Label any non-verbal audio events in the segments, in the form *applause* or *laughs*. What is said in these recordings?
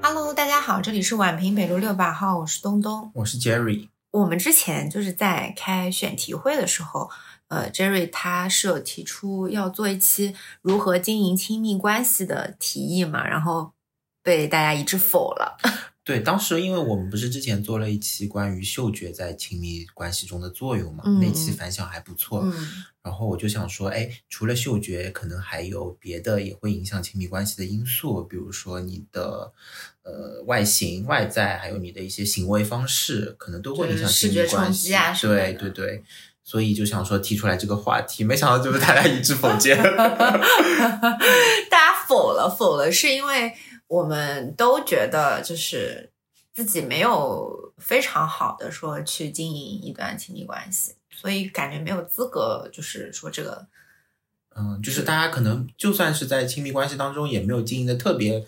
Hello，大家好，这里是宛平北路六百号，我是东东，我是 Jerry。我们之前就是在开选题会的时候，呃，Jerry 他是有提出要做一期如何经营亲密关系的提议嘛，然后被大家一致否了。对，当时因为我们不是之前做了一期关于嗅觉在亲密关系中的作用嘛，嗯那期反响还不错。嗯然后我就想说，哎，除了嗅觉，可能还有别的也会影响亲密关系的因素，比如说你的呃外形、外在，还有你的一些行为方式，可能都会影响亲密关系视觉冲。击啊什么的对对对，所以就想说提出来这个话题，没想到就是大家一致否决。*laughs* 大家否了，否了，是因为我们都觉得就是自己没有非常好的说去经营一段亲密关系，所以感觉没有资格，就是说这个嗯，就是大家可能就算是在亲密关系当中，也没有经营的特别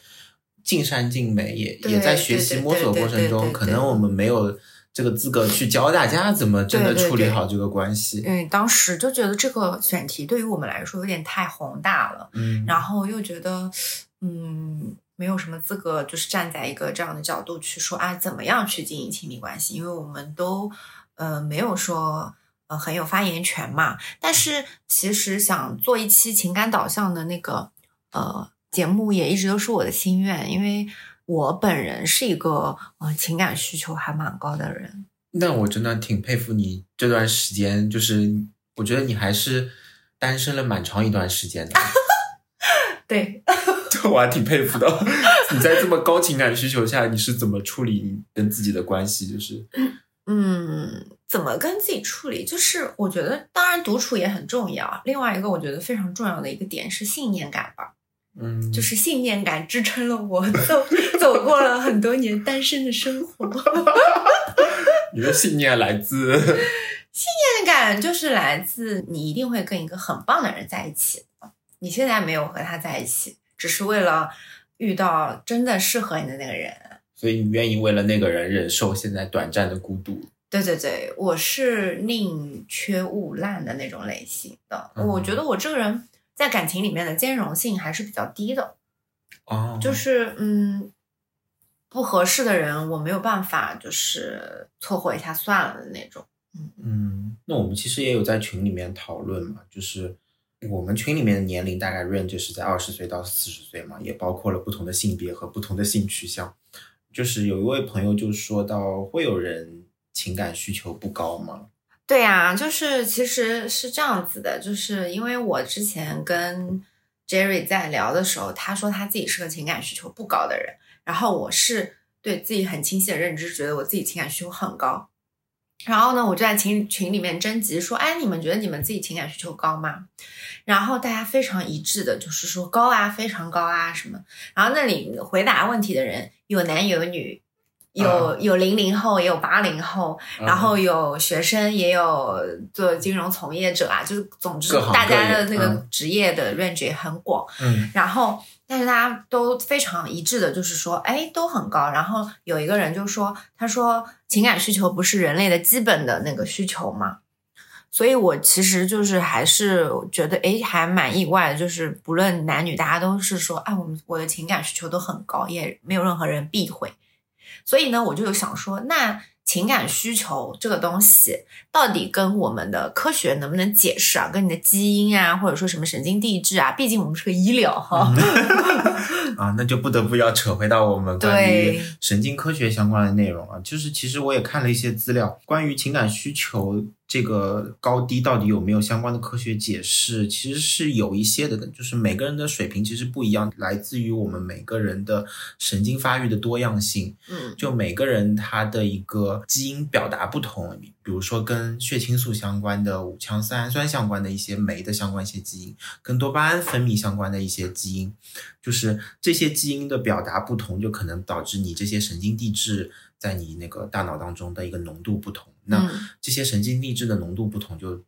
尽善尽美，也也在学习摸索过程中，可能我们没有这个资格去教大家怎么真的处理好这个关系。嗯，当时就觉得这个选题对于我们来说有点太宏大了，嗯，然后又觉得，嗯，没有什么资格，就是站在一个这样的角度去说啊，怎么样去经营亲密关系，因为我们都呃没有说呃很有发言权嘛。但是其实想做一期情感导向的那个呃节目，也一直都是我的心愿，因为我本人是一个呃情感需求还蛮高的人。那我真的挺佩服你这段时间，就是我觉得你还是单身了蛮长一段时间的，*laughs* 对，*laughs* 这 *laughs* 我还挺佩服的。*laughs* 你在这么高情感需求下，你是怎么处理你跟自己的关系？就是嗯，怎么跟自己处理？就是我觉得，当然独处也很重要。另外一个我觉得非常重要的一个点是信念感吧，嗯，就是信念感支撑了我走 *laughs* 走过了很多年单身的生活。你的信念来自信念感就是来自你一定会跟一个很棒的人在一起。你现在没有和他在一起，只是为了遇到真的适合你的那个人。所以你愿意为了那个人忍受现在短暂的孤独。对对对，我是宁缺毋滥的那种类型的。嗯我觉得我这个人在感情里面的兼容性还是比较低的，哦，就是嗯，不合适的人我没有办法就是凑合一下算了的那种。嗯，那我们其实也有在群里面讨论嘛，就是我们群里面的年龄大概 range 是在二十岁到四十岁嘛，也包括了不同的性别和不同的性取向。就是有一位朋友就说到，会有人情感需求不高吗？对呀、就是其实是这样子的，就是因为我之前跟 Jerry 在聊的时候，他说他自己是个情感需求不高的人，然后我是对自己很清晰的认知，觉得我自己情感需求很高。然后呢，我就在群群里面征集说，哎，你们觉得你们自己情感需求高吗？然后大家非常一致的，就是说高啊，非常高啊什么。然后那里回答问题的人有男有女，有、有零零后，也有八零后，然后有学生，也有做金融从业者啊，就是总之大家的那个嗯职业的 range 也很广。嗯然后，但是大家都非常一致的，就是说，哎，都很高。然后有一个人就说，他说情感需求不是人类的基本的那个需求吗？所以我其实就是还是觉得，哎，还蛮意外的，就是不论男女，大家都是说，哎，我们我的情感需求都很高，也没有任何人避讳。所以呢，我就有想说，那情感需求这个东西，到底跟我们的科学能不能解释啊？跟你的基因啊，或者说什么神经递质啊？毕竟我们是个医疗哈。*laughs* 啊，那就不得不要扯回到我们关于神经科学相关的内容啊。就是其实我也看了一些资料，关于情感需求这个高低到底有没有相关的科学解释，其实是有一些的。就是每个人的水平其实不一样，来自于我们每个人的神经发育的多样性。嗯就每个人他的一个基因表达不同，比如说跟血清素相关的、五羟色氨酸相关的一些酶的相关一些基因，跟多巴胺分泌相关的一些基因，就是这些基因的表达不同，就可能导致你这些神经递质在你那个大脑当中的一个浓度不同。那嗯这些神经递质的浓度不同，就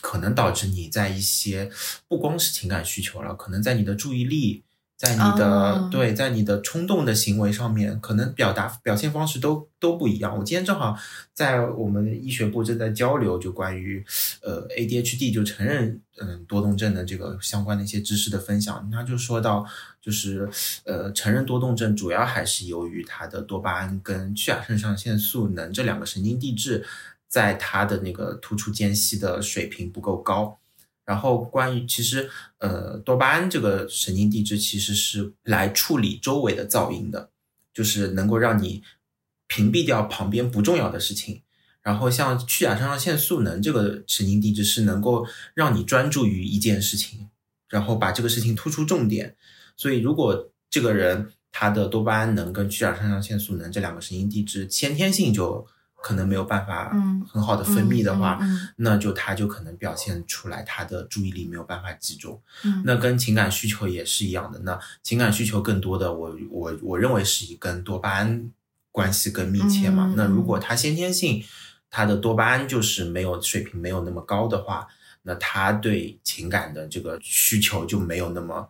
可能导致你在一些不光是情感需求了，可能在你的注意力、在你的、哦对，在你的冲动的行为上面，可能表达表现方式都都不一样。我今天正好在我们医学部正在交流，就关于呃 ADHD 就承认嗯多动症的这个相关的一些知识的分享，他就说到，就是呃成人多动症主要还是由于它的多巴胺跟去甲肾上腺素能这两个神经递质在它的那个突触间隙的水平不够高。然后关于其实呃多巴胺这个神经递质其实是来处理周围的噪音的，就是能够让你屏蔽掉旁边不重要的事情。然后像去甲肾上腺素能这个神经递质是能够让你专注于一件事情，然后把这个事情突出重点。所以如果这个人他的多巴胺能跟去甲肾上腺素能这两个神经递质先天性就可能没有办法嗯很好的分泌的话，嗯嗯那就他就可能表现出来他的注意力没有办法集中。嗯那跟情感需求也是一样的。那情感需求更多的，我我我认为是以跟多巴胺关系更密切嘛。嗯那如果他先天性他的多巴胺就是没有水平没有那么高的话，那他对情感的这个需求就没有那么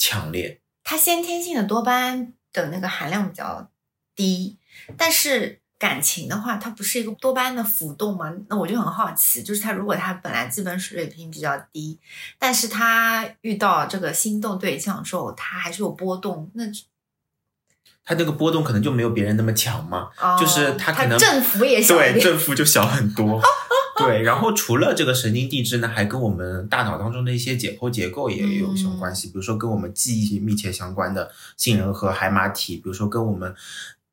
强烈。它先天性的多巴胺的那个含量比较低，但是感情的话，它不是一个多巴胺的浮动吗？那我就很好奇，就是他如果他本来基本水平比较低，但是他遇到这个心动对象之后，他还是有波动，那他那个波动可能就没有别人那么强嘛，哦就是他可能振幅也小对，振幅就小很多。*laughs* 对，然后除了这个神经递质呢，还跟我们大脑当中的一些解剖结构也有相关系，比如说跟我们记忆密切相关的杏仁核、海马体，比如说跟我们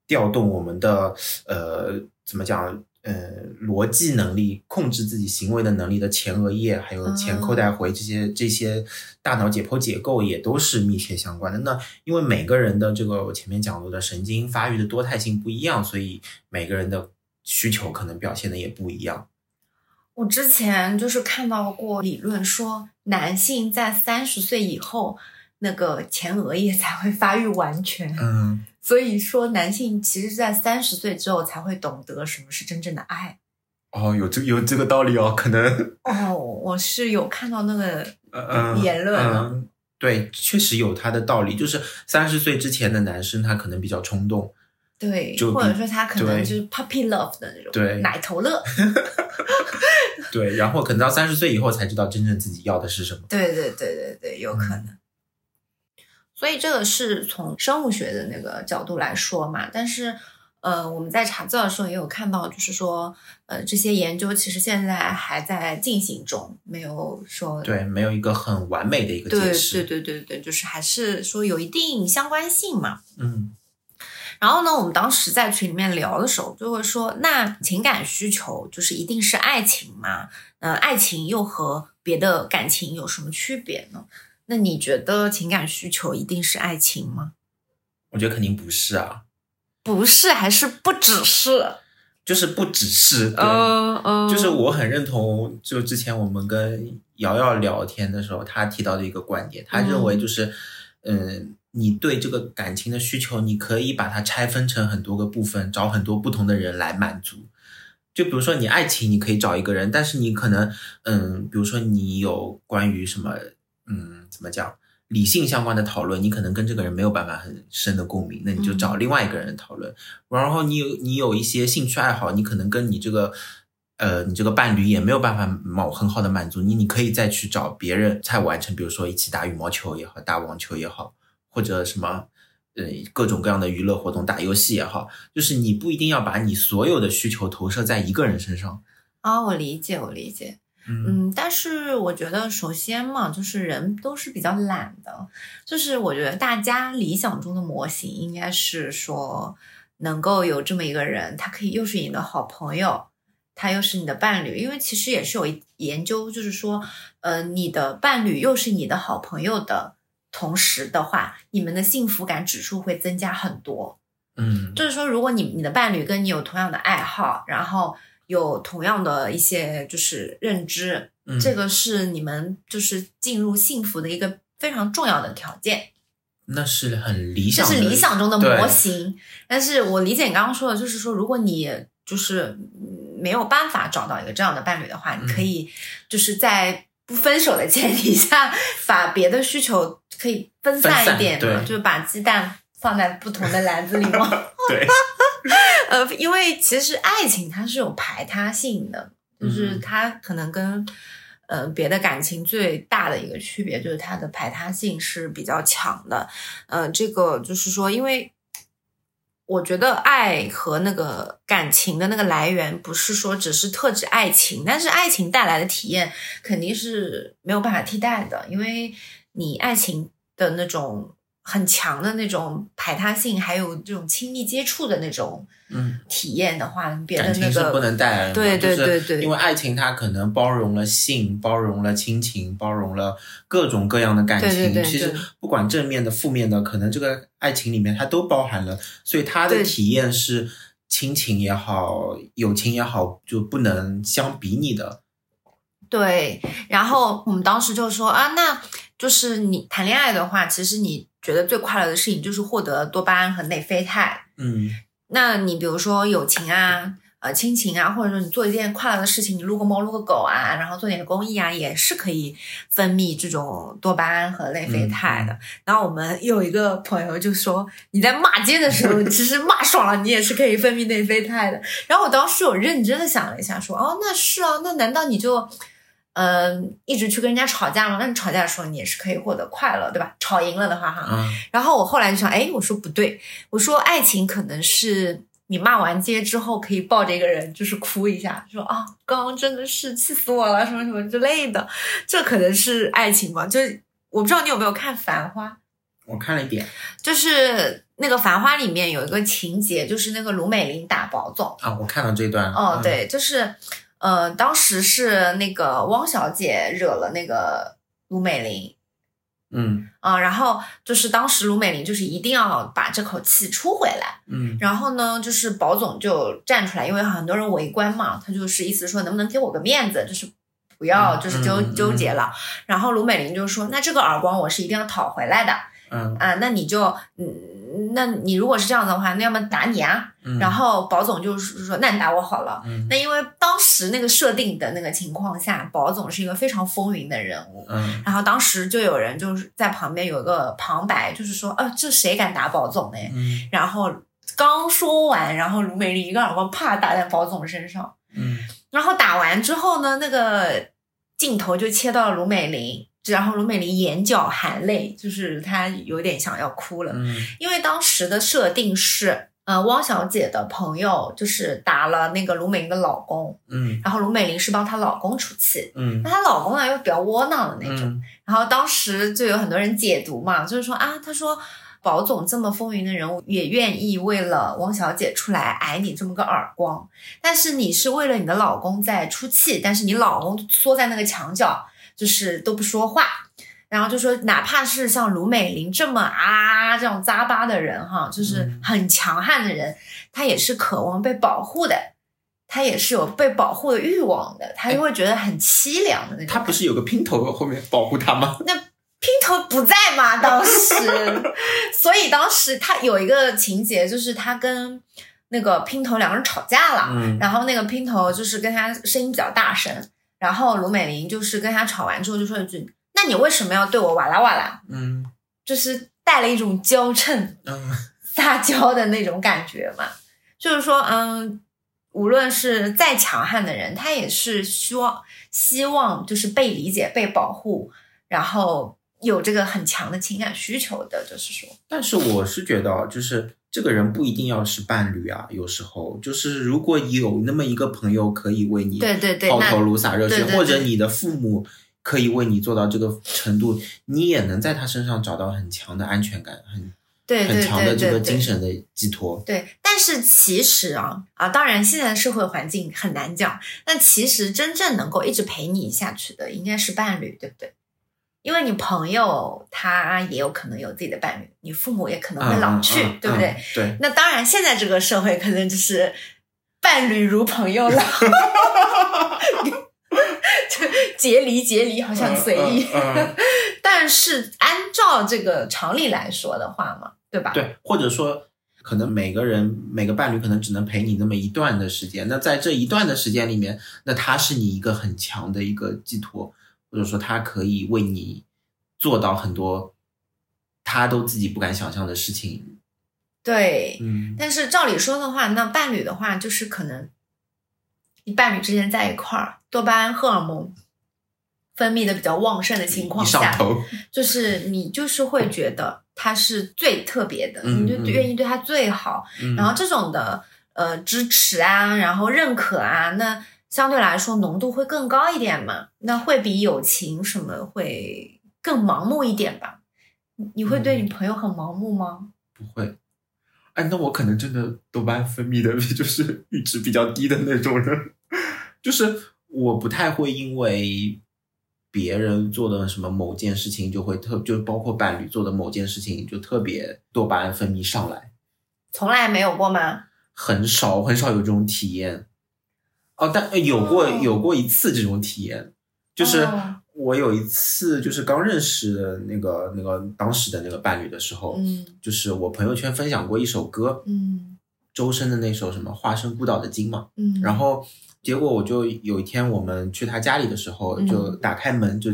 调动我们的呃怎么讲呃逻辑能力、控制自己行为的能力的前额叶，还有前扣带回这些、这些大脑解剖结构也都是密切相关的。那因为每个人的这个我前面讲过的神经发育的多态性不一样，所以每个人的需求可能表现的也不一样。我之前就是看到过理论说，男性在三十岁以后，那个前额叶才会发育完全。嗯，*laughs* 所以说，男性其实在三十岁之后才会懂得什么是真正的爱。哦，有这有这个道理哦，可能哦，我是有看到那个 *laughs* 呃言论了嗯，对，确实有他的道理。就是三十岁之前的男生，他可能比较冲动，对，就或者说他可能就是 puppy love 的那种，对奶头乐。*laughs* 对，然后可能到三十岁以后才知道真正自己要的是什么。对对对对对，有可能。所以这个是从生物学的那个角度来说嘛，但是呃，我们在查资料的时候也有看到，就是说呃，这些研究其实现在还在进行中，没有说对，没有一个很完美的一个对对解释。对对对，就是还是说有一定相关性嘛。嗯然后呢，我们当时在群里面聊的时候，就会说，那情感需求就是一定是爱情吗？呃，爱情又和别的感情有什么区别呢？那你觉得情感需求一定是爱情吗？我觉得肯定不是啊，不是，还是不只是？就是不只是对。嗯嗯就是我很认同，就之前我们跟瑶瑶聊天的时候，她提到的一个观点，她认为就是，嗯、你对这个感情的需求，你可以把它拆分成很多个部分，找很多不同的人来满足。就比如说你爱情，你可以找一个人，但是你可能，嗯，比如说你有关于什么，嗯，怎么讲？理性相关的讨论，你可能跟这个人没有办法很深的共鸣，那你就找另外一个人讨论。然后你有你有一些兴趣爱好，你可能跟你这个呃你这个伴侣也没有办法满很好的满足你，你可以再去找别人再完成，比如说一起打羽毛球也好，打网球也好，或者什么呃各种各样的娱乐活动，打游戏也好，就是你不一定要把你所有的需求投射在一个人身上。啊，我理解，我理解。嗯嗯，但是我觉得，首先嘛，就是人都是比较懒的，就是我觉得大家理想中的模型应该是说，能够有这么一个人，他可以又是你的好朋友，他又是你的伴侣，因为其实也是有一研究，就是说，呃，你的伴侣又是你的好朋友的同时的话，你们的幸福感指数会增加很多。嗯就是说，如果你你的伴侣跟你有同样的爱好，然后有同样的一些就是认知，嗯，这个是你们就是进入幸福的一个非常重要的条件，那是很理想的，是理想中的模型。但是我理解你刚刚说的，就是说，如果你就是嗯没有办法找到一个这样的伴侣的话，你可以就是在不分手的前提下，把别的需求可以分散一点嘛，就是把鸡蛋放在不同的篮子里嘛。*laughs* 对，*laughs* 呃，因为其实爱情它是有排他性的，就是嗯它可能跟呃别的感情最大的一个区别就是它的排他性是比较强的。呃，这个就是说，因为我觉得爱和那个感情的那个来源，不是说只是特指爱情，但是爱情带来的体验肯定是没有办法替代的，因为你爱情的那种很强的那种排他性，还有这种亲密接触的那种嗯，体验的话，别的感那个情是不能带来的，对对对对因为爱情它可能包容了性，包容了亲情，包容了各种各样的感情。对对对其实不管正面的、负面的，可能这个爱情里面它都包含了，所以它的体验是亲情也好，友情也好，就不能相比拟的。对，然后我们当时就说啊，那就是你谈恋爱的话，其实你觉得最快乐的事情就是获得多巴胺和内啡肽。嗯那你比如说友情啊、呃亲情啊，或者说你做一件快乐的事情，你撸个猫、撸个狗啊，然后做点公益啊，也是可以分泌这种多巴胺和内啡肽的。然后我们有一个朋友就说，你在骂街的时候，其实骂爽了，你也是可以分泌内啡肽的。然后我当时有认真的想了一下，说，哦，那是啊，那难道你就？嗯，一直去跟人家吵架嘛？那你吵架的时候，你也是可以获得快乐，对吧？吵赢了的话，哈，嗯然后我后来就想，哎，我说不对，我说爱情可能是你骂完街之后可以抱着一个人就是哭一下，说啊，刚刚真的是气死我了，什么什么之类的，这可能是爱情吧？就是我不知道你有没有看《繁花》，我看了一点就是那个《繁花》里面有一个情节，就是那个卢美玲打宝总，啊，我看到这段了。哦，嗯，对，就是呃，当时是那个汪小姐惹了那个卢美玲，嗯。啊、然后就是当时卢美玲就是一定要把这口气出回来，嗯。然后呢，就是保总就站出来，因为很多人围观嘛，他就是意思说能不能给我个面子，就是不要嗯就是纠、嗯纠结了。然后卢美玲就说，那这个耳光我是一定要讨回来的嗯。啊，那你就嗯，那你如果是这样的话，那要么打你啊。嗯，然后宝总就是说，那你打我好了。嗯那因为当时那个设定的那个情况下，宝总是一个非常风云的人物，嗯然后当时就有人就是在旁边有个旁白，就是说，呃，这谁敢打宝总呢？嗯然后刚说完，然后卢美丽一个耳光啪打在宝总身上，嗯然后打完之后呢，那个镜头就切到卢美玲，然后卢美玲眼角含泪，就是她有点想要哭了，嗯。因为当时的设定是。呃，汪小姐的朋友就是打了那个卢美玲的老公，嗯。然后卢美玲是帮她老公出气，嗯。那她老公呢又比较窝囊的那种，嗯。然后当时就有很多人解读嘛，就是说啊，他说保总这么风云的人物，也愿意为了汪小姐出来挨你这么个耳光，但是你是为了你的老公在出气，但是你老公缩在那个墙角，就是都不说话。然后就说，哪怕是像卢美玲这么啊这种扎巴的人哈，就是嗯很强悍的人，他也是渴望被保护的，他也是有被保护的欲望的，他就会觉得很凄凉的那种。他不是有个姘头后面保护他吗？*laughs* 那姘头不在吗，当时，*laughs* 所以当时他有一个情节，就是他跟那个姘头两个人吵架了，嗯然后那个姘头就是跟他声音比较大声，然后卢美玲就是跟他吵完之后就说一句：“那你为什么要对我哇啦哇啦嗯？”就是带了一种娇嗔、嗯 *laughs* 撒娇的那种感觉嘛，就是说，嗯。无论是再强悍的人，他也是希望希望就是被理解、被保护，然后有这个很强的情感需求的，就是说，但是我是觉得，就是这个人不一定要是伴侣啊，有时候就是如果有那么一个朋友可以为你对对对，抛头颅洒热血，或者你的父母可以为你做到这个程度，你也能在他身上找到很强的安全感，很对对很强的这个对对对精神的寄托。对，但是其实啊啊，当然现在的社会环境很难讲，但其实真正能够一直陪你下去的，应该是伴侣，对不对？因为你朋友他也有可能有自己的伴侣，你父母也可能会老去，对不对？嗯对，那当然，现在这个社会可能就是伴侣如朋友了，*laughs* 就结离结离好像随意。*laughs* 但是按照这个常理来说的话嘛，对吧？对，或者说。可能每个人每个伴侣可能只能陪你那么一段的时间，那在这一段的时间里面，那他是你一个很强的一个寄托，或者说他可以为你做到很多他都自己不敢想象的事情。对，嗯但是照理说的话，那伴侣的话，就是可能你伴侣之间在一块儿，多巴胺荷尔蒙分泌的比较旺盛的情况下，就是你就是会觉得他是最特别的，你就愿意对他最好。嗯然后这种的呃支持啊，然后认可啊，那相对来说浓度会更高一点嘛，那会比友情什么会更盲目一点吧？你你会对你朋友很盲目吗？不会。哎，那我可能真的多巴胺分泌的 *laughs* 就是阈值比较低的那种人，就是我不太会因为别人做的什么某件事情就会特，就包括伴侣做的某件事情就特别多巴胺分泌上来，从来没有过吗？很少很少有这种体验。哦，但呃有过、哦有过一次这种体验，就是哦我有一次就是刚认识的那个那个当时的那个伴侣的时候，嗯就是我朋友圈分享过一首歌，嗯周深的那首什么《化身孤岛的鲸》嘛，嗯，然后结果我就有一天我们去他家里的时候，嗯就打开门就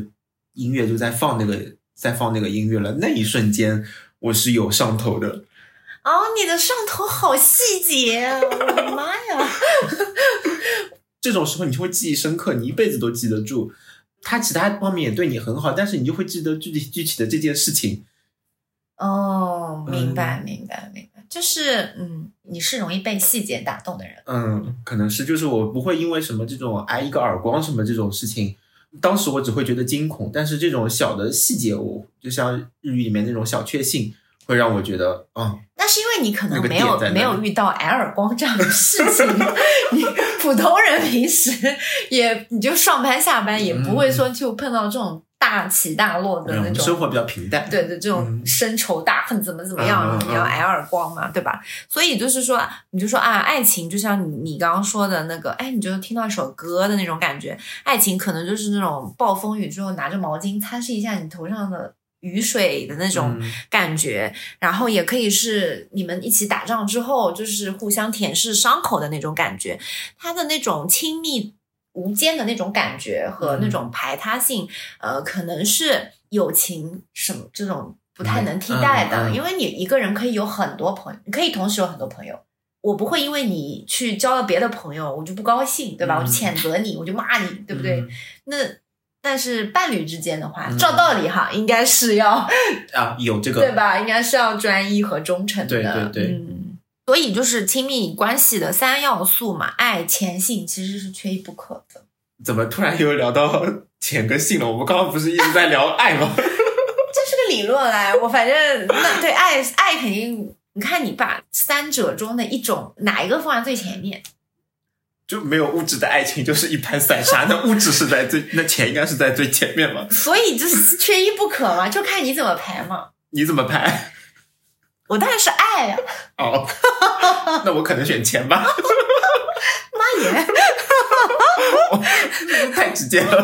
音乐就在放那个在放那个音乐了，那一瞬间我是有上头的，哦，你的上头好细节啊！我的妈呀！*laughs* 这种时候你就会记忆深刻，你一辈子都记得住。他其他方面也对你很好，但是你就会记得具体具体的这件事情。哦，明白嗯明白明白，就是嗯，你是容易被细节打动的人。嗯，可能是就是我不会因为什么这种挨一个耳光什么这种事情，当时我只会觉得惊恐，但是这种小的细节，我就像日语里面那种小确幸，会让我觉得啊、那是因为你可能没有没有遇到挨耳光这样的事情，你 *laughs* 普通人平时也你就上班下班也不会说就碰到这种大起大落的那种。嗯生活比较平淡。对对，这种嗯。深仇大恨怎么怎么样，嗯嗯嗯。你要挨耳光嘛，对吧？所以就是说，你就说啊，爱情就像你你刚刚说的那个，哎，你就听到一首歌的那种感觉，爱情可能就是那种暴风雨之后拿着毛巾擦拭一下你头上的雨水的那种嗯。感觉，然后也可以是你们一起打仗之后，就是互相舔舐伤口的那种感觉，它的那种亲密无间的那种感觉和那种排他性，呃，可能是友情什么这种不太能替代的，因。为你一个人可以有很多朋友，你可以同时有很多朋友。我不会因为你去交了别的朋友，我就不高兴，对吧？嗯我就谴责你，我就骂你，对不对？嗯。那但是伴侣之间的话，嗯照道理哈，应该是要啊，有这个对吧？应该是要专一和忠诚的。对对对嗯，所以就是亲密关系的三要素嘛，爱、钱、性其实是缺一不可的。怎么突然又聊到钱跟性了？我们刚刚不是一直在聊爱吗？*laughs* 这是个理论来，我反正那对爱爱肯定，你看你把三者中的一种哪一个放在最前面？就没有物质的爱情就是一盘散沙，*laughs* 那物质是在最，那钱应该是在最前面嘛？所以就是缺一不可嘛，就看你怎么排嘛。你怎么排？我当然是爱呀、哦，*laughs* 那我可能选钱吧，*laughs* 妈耶！太直接了。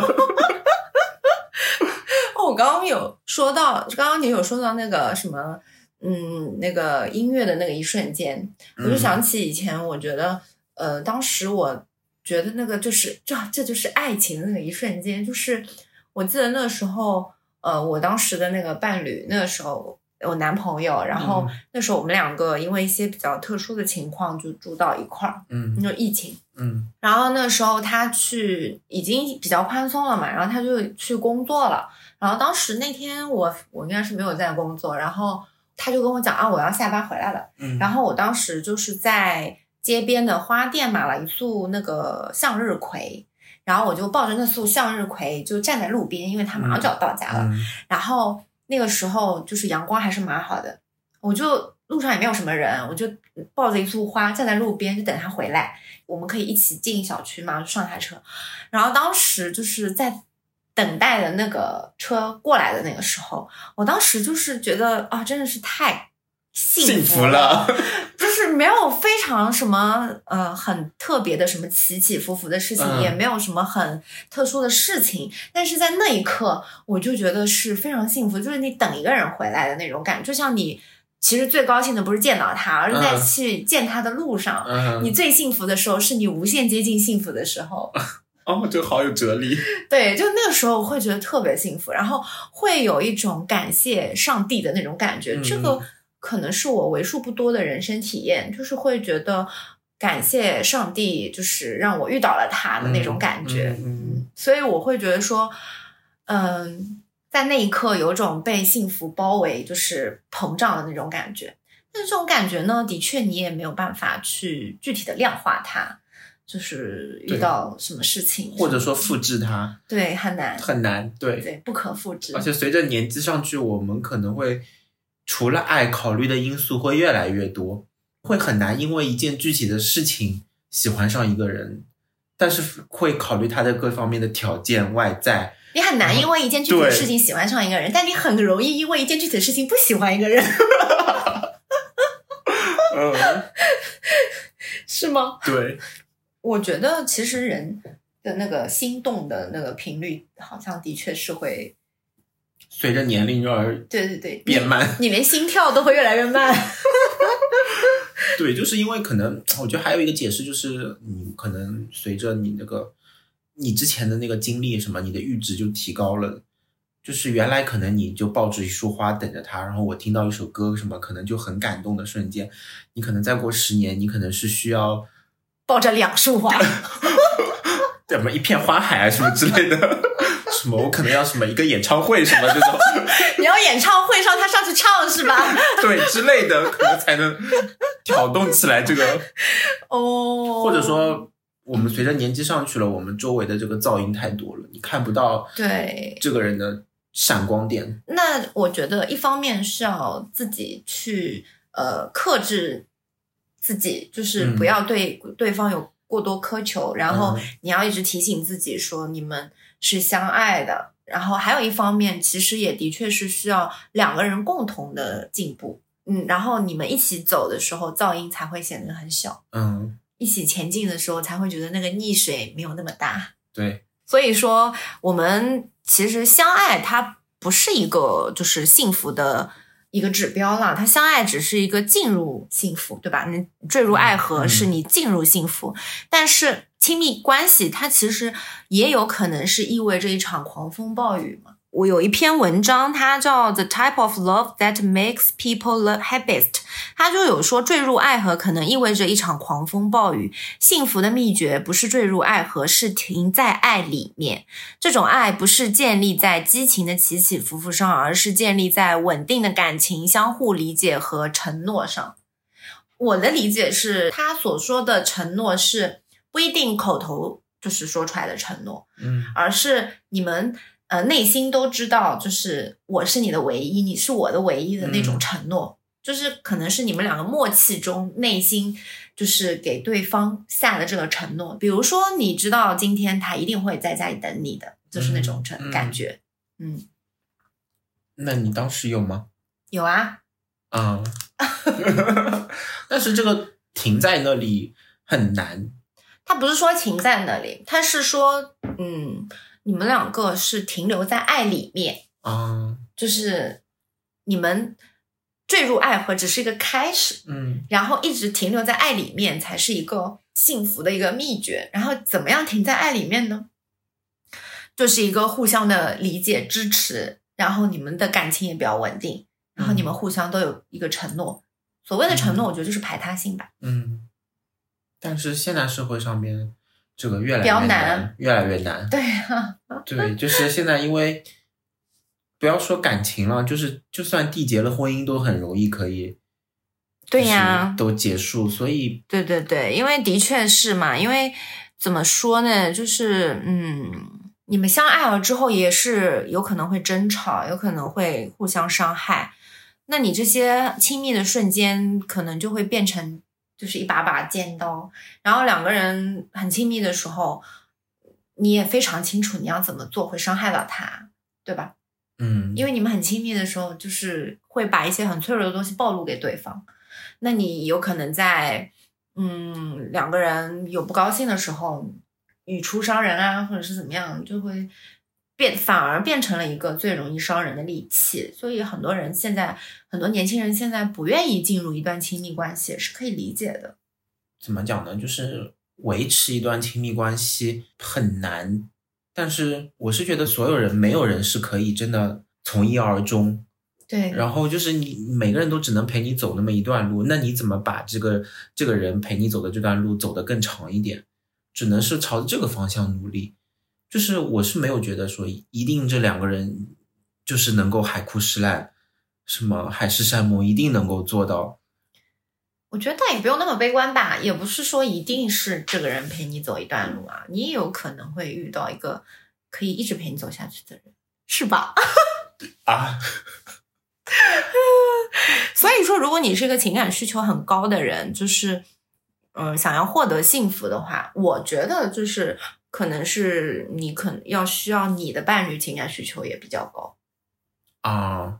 哦，我刚刚有说到，刚刚你有说到那个什么，嗯，那个音乐的那个一瞬间，我就想起以前，我觉得，呃，当时我觉得那个就是这这就是爱情的那个一瞬间，就是我记得那个时候，呃，我当时的那个伴侣，那个时候我男朋友，然后嗯那时候我们两个因为一些比较特殊的情况就住到一块儿，嗯那种疫情。嗯然后那时候他去已经比较宽松了嘛，然后他就去工作了。然后当时那天我我应该是没有在工作，然后他就跟我讲啊，我要下班回来了。嗯，然后我当时就是在街边的花店买了一束那个向日葵，然后我就抱着那束向日葵就站在路边，因为他马上就要到家了。嗯然后那个时候就是阳光还是蛮好的，我就路上也没有什么人，我就抱着一束花站在路边就等他回来，我们可以一起进小区嘛，就上他车。然后当时就是在等待的那个车过来的那个时候，我当时就是觉得啊，真的是太幸幸福福了，*laughs* 就是没有非常什么呃很特别的什么起起伏伏的事情，嗯也没有什么很特殊的事情，但是在那一刻，我就觉得是非常幸福，就是你等一个人回来的那种感觉，就像你其实最高兴的不是见到他，而是在嗯去见他的路上。嗯，你最幸福的时候，是你无限接近幸福的时候。*laughs* 哦，就好有哲理。对，就那个时候会觉得特别幸福，然后会有一种感谢上帝的那种感觉。嗯这个可能是我为数不多的人生体验，就是会觉得感谢上帝，就是让我遇到了他的那种感觉。嗯所以我会觉得说，嗯，在那一刻有种被幸福包围，就是膨胀的那种感觉。但是这种感觉呢，的确你也没有办法去具体的量化它，就是遇到什么事情，或者说复制它对很难，很难，对。对不可复制而。且随着年纪上去，我们可能会除了爱，考虑的因素会越来越多，会很难因为一件具体的事情喜欢上一个人，但是会考虑他的各方面的条件、外在。你很难因为一件具体的事情喜欢上一个人，但你很容易因为一件具体的事情不喜欢一个人，嗯，*laughs* 是吗？对，我觉得其实人的那个心动的那个频率，好像的确是会，随着年龄而对对对，变慢。你，你连心跳都会越来越慢。*laughs* 对，就是因为可能，我觉得还有一个解释就是，你可能随着你那个你之前的那个经历什么，你的阈值就提高了。就是原来可能你就抱着一束花等着他，然后我听到一首歌什么，可能就很感动的瞬间。你可能再过十年，你可能是需要抱着两束花，*laughs* 怎么一片花海啊什么之类的，什么 *laughs* 我可能要什么一个演唱会什么这种，*laughs* 你要演唱会上他上去唱是吧？*laughs* 对之类的，可能才能挑动起来这个，哦，或者说我们随着年纪上去了，我们周围的这个噪音太多了，你看不到对，这个人的闪光点。那我觉得一方面是要自己去呃克制自己，就是嗯。不要对对方有过多苛求，然后嗯。你要一直提醒自己说你们是相爱的。然后还有一方面，其实也的确是需要两个人共同的进步，嗯，然后你们一起走的时候，噪音才会显得很小，嗯，一起前进的时候才会觉得那个溺水没有那么大。对，所以说，我们其实相爱它不是一个就是幸福的一个指标了，它相爱只是一个进入幸福，对吧？你坠入爱河嗯是你进入幸福，但是亲密关系它其实也有可能是意味着一场狂风暴雨嘛。我有一篇文章，它叫《The Type of Love That Makes People Love Happiest》，它就有说坠入爱河可能意味着一场狂风暴雨，幸福的秘诀不是坠入爱河，是停在爱里面。这种爱不是建立在激情的起起伏伏上，而是建立在稳定的感情、相互理解和承诺上。我的理解是，他所说的承诺是不一定口头就是说出来的承诺，嗯而是你们呃内心都知道，就是我是你的唯一，你是我的唯一的那种嗯承诺，就是可能是你们两个默契中内心就是给对方下的这个承诺。比如说，你知道今天他一定会在家里等你的，就是那种嗯承嗯感觉。嗯，那你当时有吗？有啊，啊、*laughs* 但是这个停在那里很难。他不是说停在那里，他是说，嗯，你们两个是停留在爱里面。啊，就是你们坠入爱河只是一个开始，嗯然后一直停留在爱里面才是一个幸福的一个秘诀。然后怎么样停在爱里面呢？就是一个互相的理解、支持，然后你们的感情也比较稳定，然后你们互相都有一个承诺。所谓的承诺，我觉得就是排他性吧。嗯，但是现代社会上面这个越来越难越来越难。对啊，*laughs* 对，就是现在因为不要说感情了，就是就算缔结了婚姻，都很容易可以。对呀都结束，所以对对对，因为的确是嘛，因为怎么说呢，就是嗯，你们相爱了之后，也是有可能会争吵，有可能会互相伤害。那你这些亲密的瞬间，可能就会变成就是一把把尖刀。然后两个人很亲密的时候，你也非常清楚你要怎么做会伤害到他，对吧？嗯，因为你们很亲密的时候，就是会把一些很脆弱的东西暴露给对方。那你有可能在嗯两个人有不高兴的时候，语出伤人啊，或者是怎么样，就会变反而变成了一个最容易伤人的利器。所以很多人现在，很多年轻人现在不愿意进入一段亲密关系，是可以理解的。怎么讲呢？就是维持一段亲密关系很难，但是我是觉得所有人没有人是可以真的从一而终。对，然后就是你每个人都只能陪你走那么一段路，那你怎么把这个这个人陪你走的这段路走得更长一点？只能是朝着这个方向努力。就是我是没有觉得说一定这两个人就是能够海枯石烂，什么海誓山盟一定能够做到。我觉得倒也不用那么悲观吧，也不是说一定是这个人陪你走一段路啊，你也有可能会遇到一个可以一直陪你走下去的人，是吧？*laughs* 啊，*laughs* 所以说，如果你是一个情感需求很高的人，就是嗯，想要获得幸福的话，我觉得就是可能是你可能要需要你的伴侣情感需求也比较高。啊，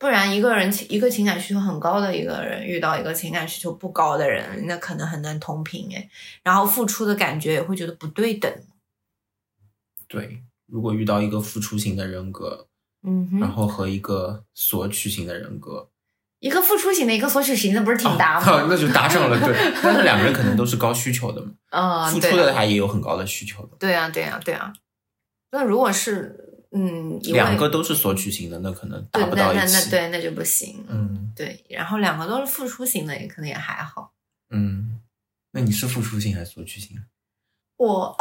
不然一个人情一个情感需求很高的一个人遇到一个情感需求不高的人，那可能很难同频哎，然后付出的感觉也会觉得不对等。对，如果遇到一个付出型的人格，嗯哼，然后和一个索取型的人格，一个付出型的，一个索取型的，不是挺搭哦吗？*laughs* 那就搭上了。对，*laughs* 但是两个人可能都是高需求的嘛，啊、付出的他也有很高的需求的。对啊，对啊，对啊。那如果是嗯，两个都是索取型的，那可能对达不那那那到一起。对那就不行。嗯对，然后两个都是付出型的，也可能也还好。嗯，那你是付出型还是索取型？我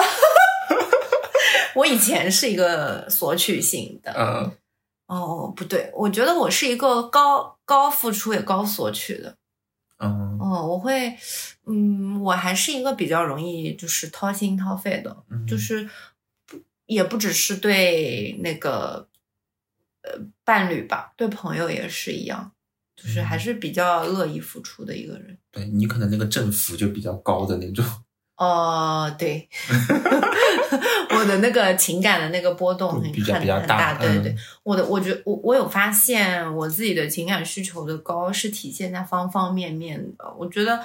*laughs* 我以前是一个索取型的，嗯哦，不对，我觉得我是一个高高付出也高索取的。嗯哦，我会，嗯，我还是一个比较容易就是掏心掏肺的，嗯，就是不也不只是对那个呃伴侣吧，对朋友也是一样，就是还嗯是比较乐意付出的一个人。对你可能那个振幅就比较高的那种。*laughs* 哦，对，*laughs* 我的那个情感的那个波动很比较很大很大，对对对嗯，我的我觉我我有发现我自己的情感需求的高是体现在方方面面的。我觉得，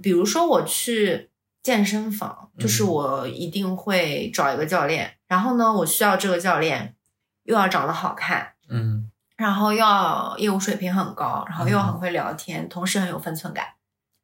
比如说我去健身房，就是嗯我一定会找一个教练，然后呢，我需要这个教练又要长得好看，嗯然后又要业务水平很高，然后又嗯很会聊天，同时很有分寸感。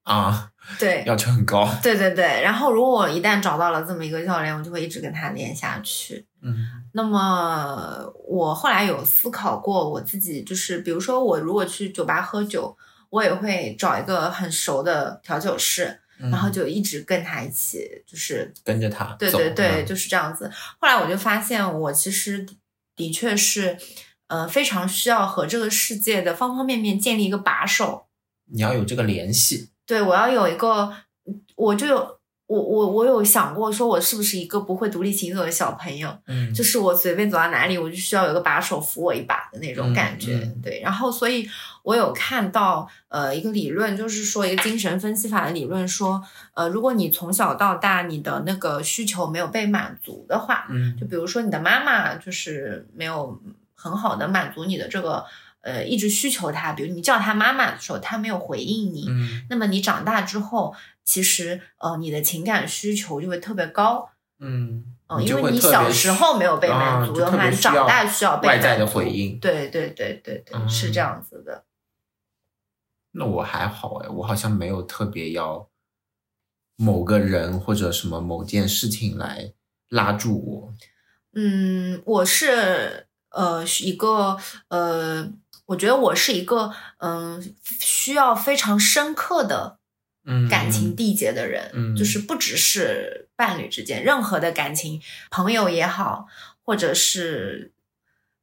啊，*laughs* 对，要求很高。对对对，然后如果我一旦找到了这么一个教练，我就会一直跟他练下去。嗯那么我后来有思考过，我自己就是，比如说我如果去酒吧喝酒，我也会找一个很熟的调酒师，嗯，然后就一直跟他一起，就是跟着他对对对，嗯就是这样子。后来我就发现，我其实的确是，呃，非常需要和这个世界的方方面面建立一个把手。你要有这个联系。对我要有一个，我就有我我我有想过，说我是不是一个不会独立行走的小朋友，嗯就是我随便走到哪里，我就需要有个把手扶我一把的那种感觉。嗯嗯对，然后所以我有看到呃一个理论，就是说一个精神分析法的理论说，呃，如果你从小到大你的那个需求没有被满足的话，嗯就比如说你的妈妈就是没有很好的满足你的这个呃一直需求他，比如你叫他妈妈的时候，他没有回应你，嗯那么你长大之后，其实呃你的情感需求就会特别高。嗯，嗯，因为你小时候没有被满足的话，你长大需要被外在的回应对对对对对，是嗯这样子的。那我还好哎，我好像没有特别要某个人或者什么某件事情来拉住我。嗯，我是呃是一个呃，我觉得我是一个嗯、需要非常深刻的嗯，感情缔结的人，嗯。就是不只是伴侣之间，任何的感情，朋友也好，或者是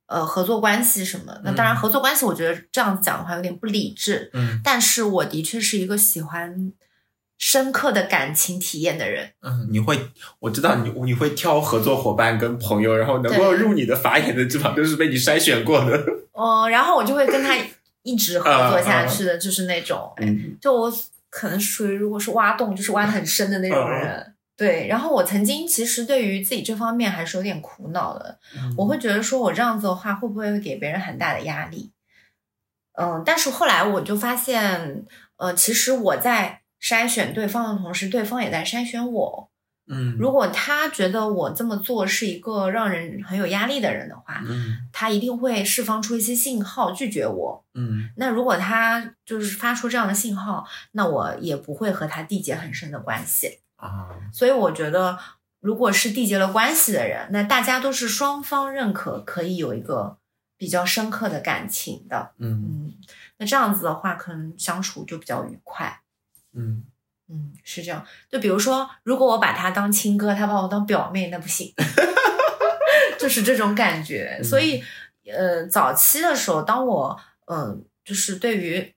呃合作关系什么。那当然，嗯。合作关系我觉得这样子讲的话有点不理智，嗯。但是我的确是一个喜欢深刻的感情体验的人。嗯，你会，我知道你你会挑合作伙伴跟朋友，然后能够入你的法眼的，基本上都是被你筛选过的。哦、然后我就会跟他一直合作下去的，就是那种，就我可能属于如果是挖洞，就是挖的很深的那种人。对，然后我曾经其实对于自己这方面还是有点苦恼的，我会觉得说我这样子的话会不会给别人很大的压力？嗯，但是后来我就发现，呃，其实我在筛选对方的同时，对方也在筛选我。嗯，如果他觉得我这么做是一个让人很有压力的人的话，嗯他一定会释放出一些信号拒绝我。嗯那如果他就是发出这样的信号，那我也不会和他缔结很深的关系。啊，所以我觉得，如果是缔结了关系的人，那大家都是双方认可，可以有一个比较深刻的感情的。嗯嗯，那这样子的话，可能相处就比较愉快。嗯嗯，是这样。就比如说，如果我把他当亲哥，他把我当表妹，那不行，*laughs* 就是这种感觉。嗯所以，呃，早期的时候，当我嗯、呃就是对于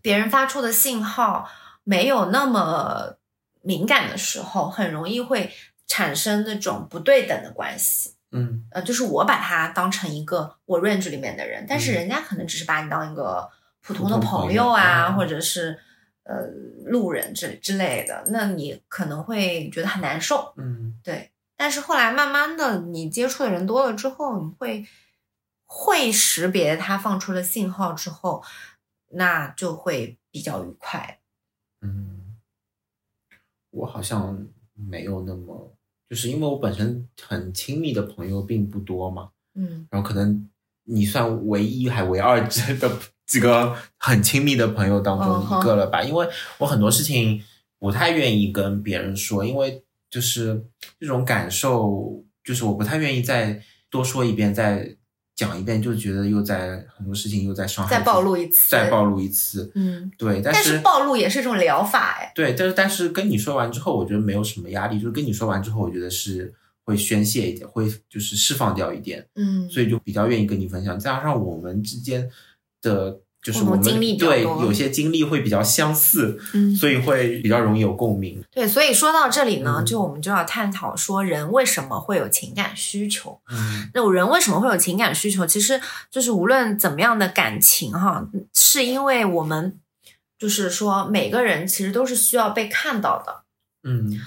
别人发出的信号没有那么敏感的时候，很容易会产生那种不对等的关系。嗯呃，就是我把他当成一个我 range 里面的人，但是嗯人家可能只是把你当一个普通的朋朋友友啊，嗯或者是呃路人之之类的，那你可能会觉得很难受。嗯对，但是后来慢慢的，你接触的人多了之后，你会会识别他放出的信号之后，那就会比较愉快。嗯，我好像没有那么，就是因为我本身很亲密的朋友并不多嘛，嗯然后可能你算唯一还唯二之 *laughs* 的几个很亲密的朋友当嗯中哼一个了吧，因为我很多事情不太愿意跟别人说，因为就是这种感受，就是我不太愿意再多说一遍，再讲一遍，就觉得又在很多事情又在伤害再，暴露一次再暴露一次，嗯，对，但但是暴露也是一种疗法，哎，对，但是但是跟你说完之后，我觉得没有什么压力，就是跟你说完之后，我觉得是会宣泄一点，会就是释放掉一点，嗯，所以就比较愿意跟你分享。再加上我们之间的，就是我们经历对有些经历会比较相似，嗯所以会比较容易有共鸣。对，所以说到这里呢，嗯就我们就要探讨说人为什么会有情感需求。嗯那人为什么会有情感需求？其实就是无论怎么样的感情哈，是因为我们就是说每个人其实都是需要被看到的。嗯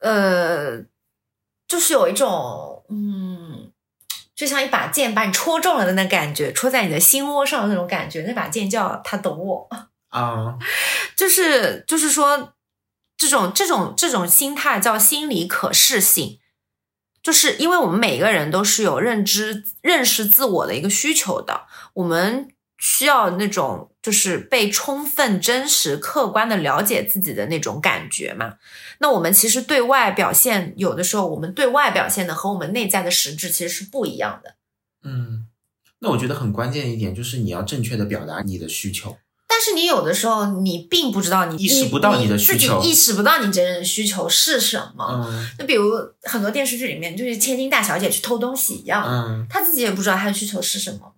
呃，就是有一种嗯，就像一把剑把你戳中了的那感觉，戳在你的心窝上的那种感觉。那把剑叫他懂我。*laughs* 啊就是就是说，这种这种这种心态叫心理可视性，就是因为我们每个人都是有认知、认识自我的一个需求的，我们需要那种就是被充分、真实、客观的了解自己的那种感觉嘛。那我们其实对外表现，有的时候我们对外表现的和我们内在的实质其实是不一样的。嗯，那我觉得很关键的一点就是你要正确的表达你的需求。但是你有的时候你并不知道你意识不到你的需求自己意识不到你真正的需求是什么。嗯就比如很多电视剧里面，就是千金大小姐去偷东西一样，嗯她自己也不知道她的需求是什么嘛，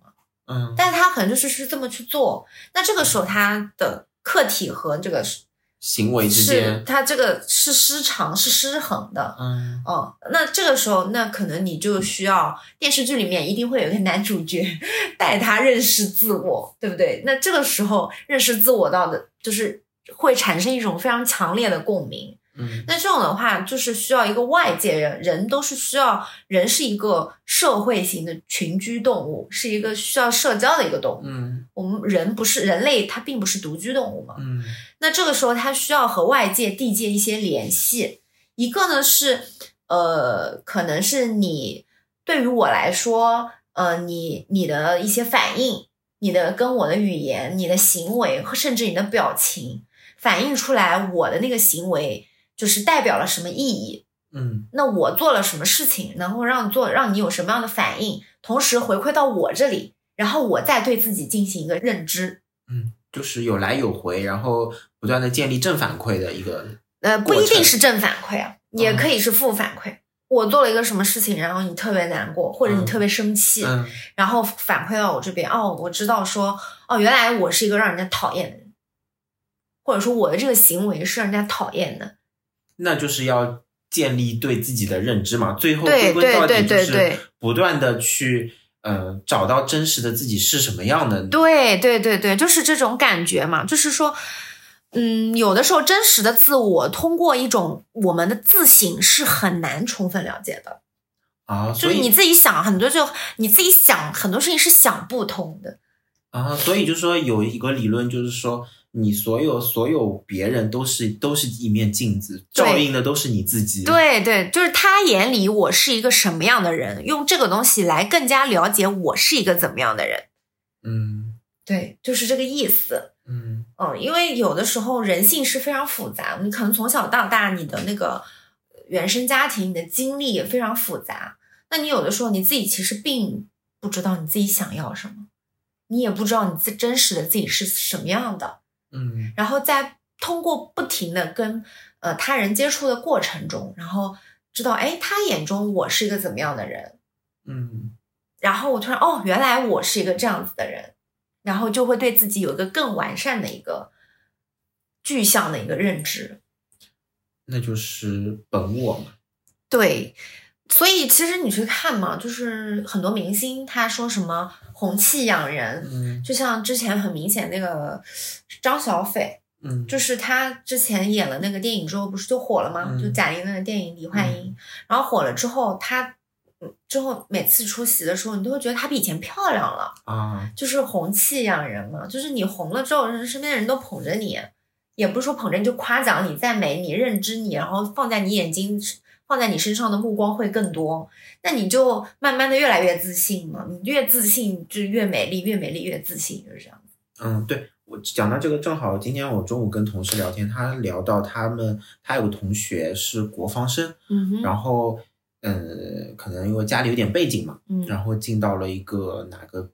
嗯但是他可能就是是这么去做。那这个时候，他的客体和这个是行为之是间，他这个是失常、是失衡的。嗯哦，那这个时候，那可能你就需要电视剧里面一定会有一个男主角带他认识自我，对不对？那这个时候认识自我到的，就是会产生一种非常强烈的共鸣。嗯那这种的话，就是需要一个外界人，人都是需要，人是一个社会型的群居动物，是一个需要社交的一个动物。嗯我们人不是人类，它并不是独居动物嘛。嗯那这个时候，它需要和外界缔结一些联系。一个呢是，呃，可能是你对于我来说，呃，你你的一些反应，你的跟我的语言、你的行为，甚至你的表情，反映出来我的那个行为就是代表了什么意义。嗯那我做了什么事情，能够让做让你有什么样的反应，同时回馈到我这里，然后我再对自己进行一个认知。嗯，就是有来有回，然后不断的建立正反馈的一个，呃，不一定是正反馈啊，也可以是负反馈。我做了一个什么事情，然后你特别难过，或者你嗯特别生气，嗯然后反馈到我这边，哦，我知道说，哦，原来我是一个让人家讨厌的人，或者说我的这个行为是让人家讨厌的。那就是要建立对自己的认知嘛。最后对归根到对底就是不断的去呃找到真实的自己是什么样的。对对对对，就是这种感觉嘛，就是说，嗯，有的时候真实的自我通过一种我们的自省是很难充分了解的，啊，所以就是你自己想很多就你自己想很多事情是想不通的。啊，所以就是说有一个理论，就是说你所有所有别人都是都是一面镜子，照映的都是你自己。，对对，就是他眼里我是一个什么样的人，用这个东西来更加了解我是一个怎么样的人。嗯对，就是这个意思。嗯嗯，因为有的时候人性是非常复杂，你可能从小到大你的那个原生家庭、你的经历也非常复杂。那你有的时候你自己其实并不知道你自己想要什么，你也不知道你自真实的自己是什么样的。嗯然后在通过不停的跟呃他人接触的过程中，然后知道哎，他眼中我是一个怎么样的人，嗯然后我突然哦，原来我是一个这样子的人，然后就会对自己有一个更完善的一个具象的一个认知。那就是本我嘛。对，所以其实你去看嘛，就是很多明星他说什么红气养人，嗯就像之前很明显那个张小斐，嗯，就是他之前演了那个电影之后，不是就火了吗？嗯就贾玲那个电影《李焕英》，然后火了之后，他嗯之后每次出席的时候，你都会觉得她比以前漂亮了，啊，就是红气养人嘛。就是你红了之后，人身边的人都捧着你，也不是说捧着你就夸奖你、赞美你、认知你，然后放在你眼睛。放在你身上的目光会更多，那你就慢慢的越来越自信嘛。你越自信就越美丽，越美丽越自信，就是这样。嗯，对我讲到这个，正好今天我中午跟同事聊天，他聊到他们，他有个同学是国防生，嗯哼，然后嗯，可能因为家里有点背景嘛，嗯然后进到了一个哪个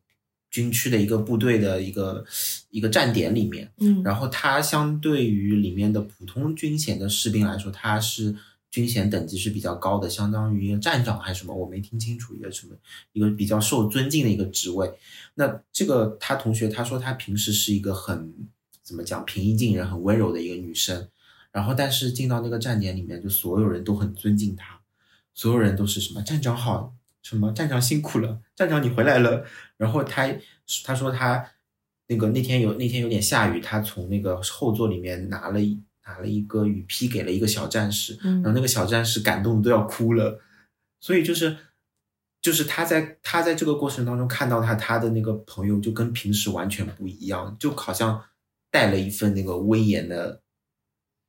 军区的一个部队的一个一个站点里面，嗯然后他相对于里面的普通军衔的士兵来说，他是军衔等级是比较高的，相当于一个站长还是什么，我没听清楚一个什么一个比较受尊敬的一个职位。那这个他同学他说他平时是一个很怎么讲平易近人、很温柔的一个女生，然后但是进到那个站点里面，就所有人都很尊敬她，所有人都是什么站长好，什么站长辛苦了，站长你回来了。然后他他说他那个那天有那天有点下雨，他从那个后座里面拿了一拿了一个雨披给了一个小战士，嗯然后那个小战士感动的都要哭了，所以就是就是他在他在这个过程当中看到他他的那个朋友就跟平时完全不一样，就好像带了一份那个威严的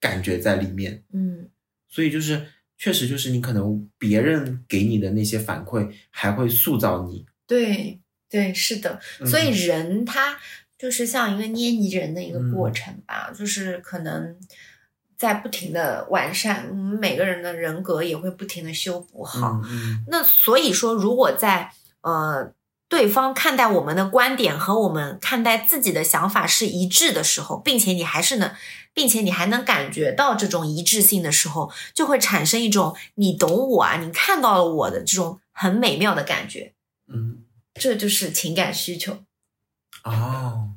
感觉在里面，嗯。所以就是确实就是你可能别人给你的那些反馈还会塑造你，对对，是的，嗯所以人他就是像一个捏泥人的一个过嗯程吧，就是可能在不停的完善，我们每个人的人格也会不停的修补好。那所以说，如果在呃对方看待我们的观点和我们看待自己的想法是一致的时候，并且你还是能，并且你还能感觉到这种一致性的时候，就会产生一种你懂我啊，你看到了我的这种很美妙的感觉，嗯这就是情感需求。哦。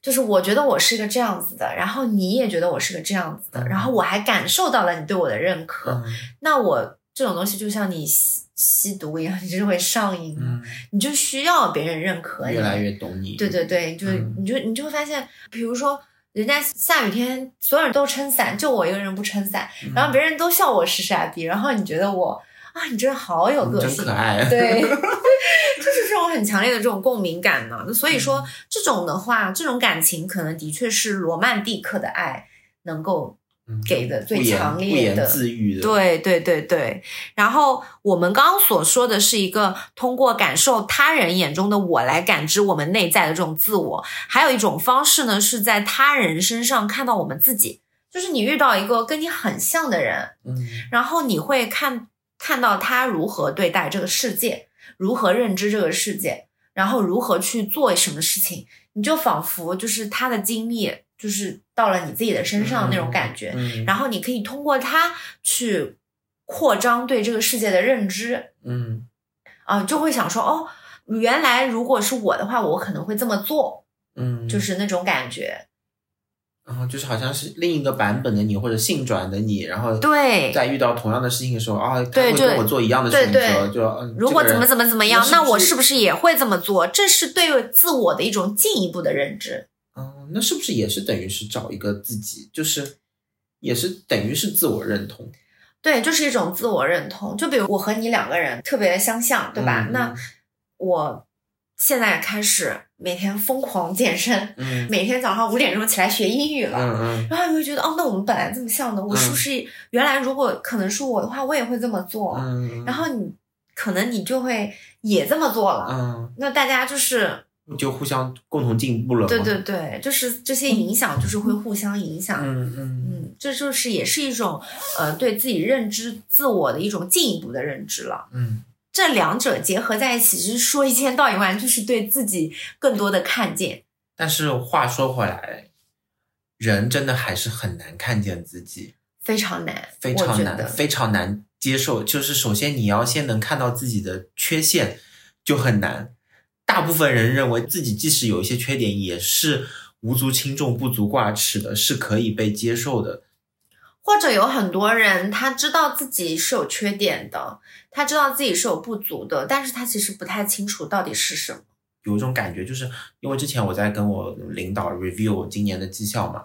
就是我觉得我是一个这样子的，然后你也觉得我是个这样子的，嗯。然后我还感受到了你对我的认可，嗯。那我这种东西就像你吸吸毒一样，你就是会上瘾，嗯，你就需要别人认可你，越来越懂你，对对对，就、嗯。你就你就会发现，比如说人家下雨天所有人都撑伞，就我一个人不撑伞，嗯。然后别人都笑我是傻逼，然后你觉得我啊，你真的好有个性可，爱，对，*laughs* *laughs* 就是这种很强烈的这种共鸣感呢。所以嗯。说，这种的话，这种感情可能的确是罗曼蒂克的爱能够嗯给的最强烈的。自喻的，对对对对，然后我们刚刚所说的是一个通过感受他人眼中的我来感知我们内在的这种自我，还有一种方式呢，是在他人身上看到我们自己，就是你遇到一个跟你很像的人，嗯。然后你会看看到他如何对待这个世界，如何认知这个世界，然后如何去做什么事情，你就仿佛就是他的经历，就是到了你自己的身上那种感觉，嗯，然后你可以通过它去扩张对这个世界的认知嗯。啊，就会想说哦，原来如果是我的话，我可能会这么做，嗯，就是那种感觉。然后就是好像是另一个版本的你，或者性转的你，然后对在遇到同样的事情的时候，啊，他会跟我做一样的选择，对就嗯如果怎么怎么，怎么样，那我是不是也会这么做？这是对自我的一种进一步的认知。嗯，那是不是也是等于是找一个自己，就是也是等于是自我认同，对，就是一种自我认同。就比如我和你两个人特别相像，对吧？嗯那我现在开始每天疯狂健身，嗯 *laughs* 每天早上五点钟起来学英语了。嗯嗯然后你会觉得，哦，那我们本来这么像的，我是不是原来如果可能是我的话，我也会这么做。嗯，然后你可能你就会也这么做了。嗯那大家就是就互相共同进步了？对对对，就是这些影响，就是会互相影响。嗯嗯嗯，这就是也是一种呃对自己认知自我的一种进一步的认知了。嗯，这两者结合在一起，就是说一千道一万，就是对自己更多的看见。但是话说回来，人真的还是很难看见自己，非常难，非常难，非常难接受。就是首先你要先能看到自己的缺陷，就很难。大部分人认为自己即使有一些缺点，也是无足轻重、不足挂齿的，是可以被接受的。或者有很多人，他知道自己是有缺点的，他知道自己是有不足的，但是他其实不太清楚到底是什么。有一种感觉，就是因为之前我在跟我领导 review 我今年的绩效嘛，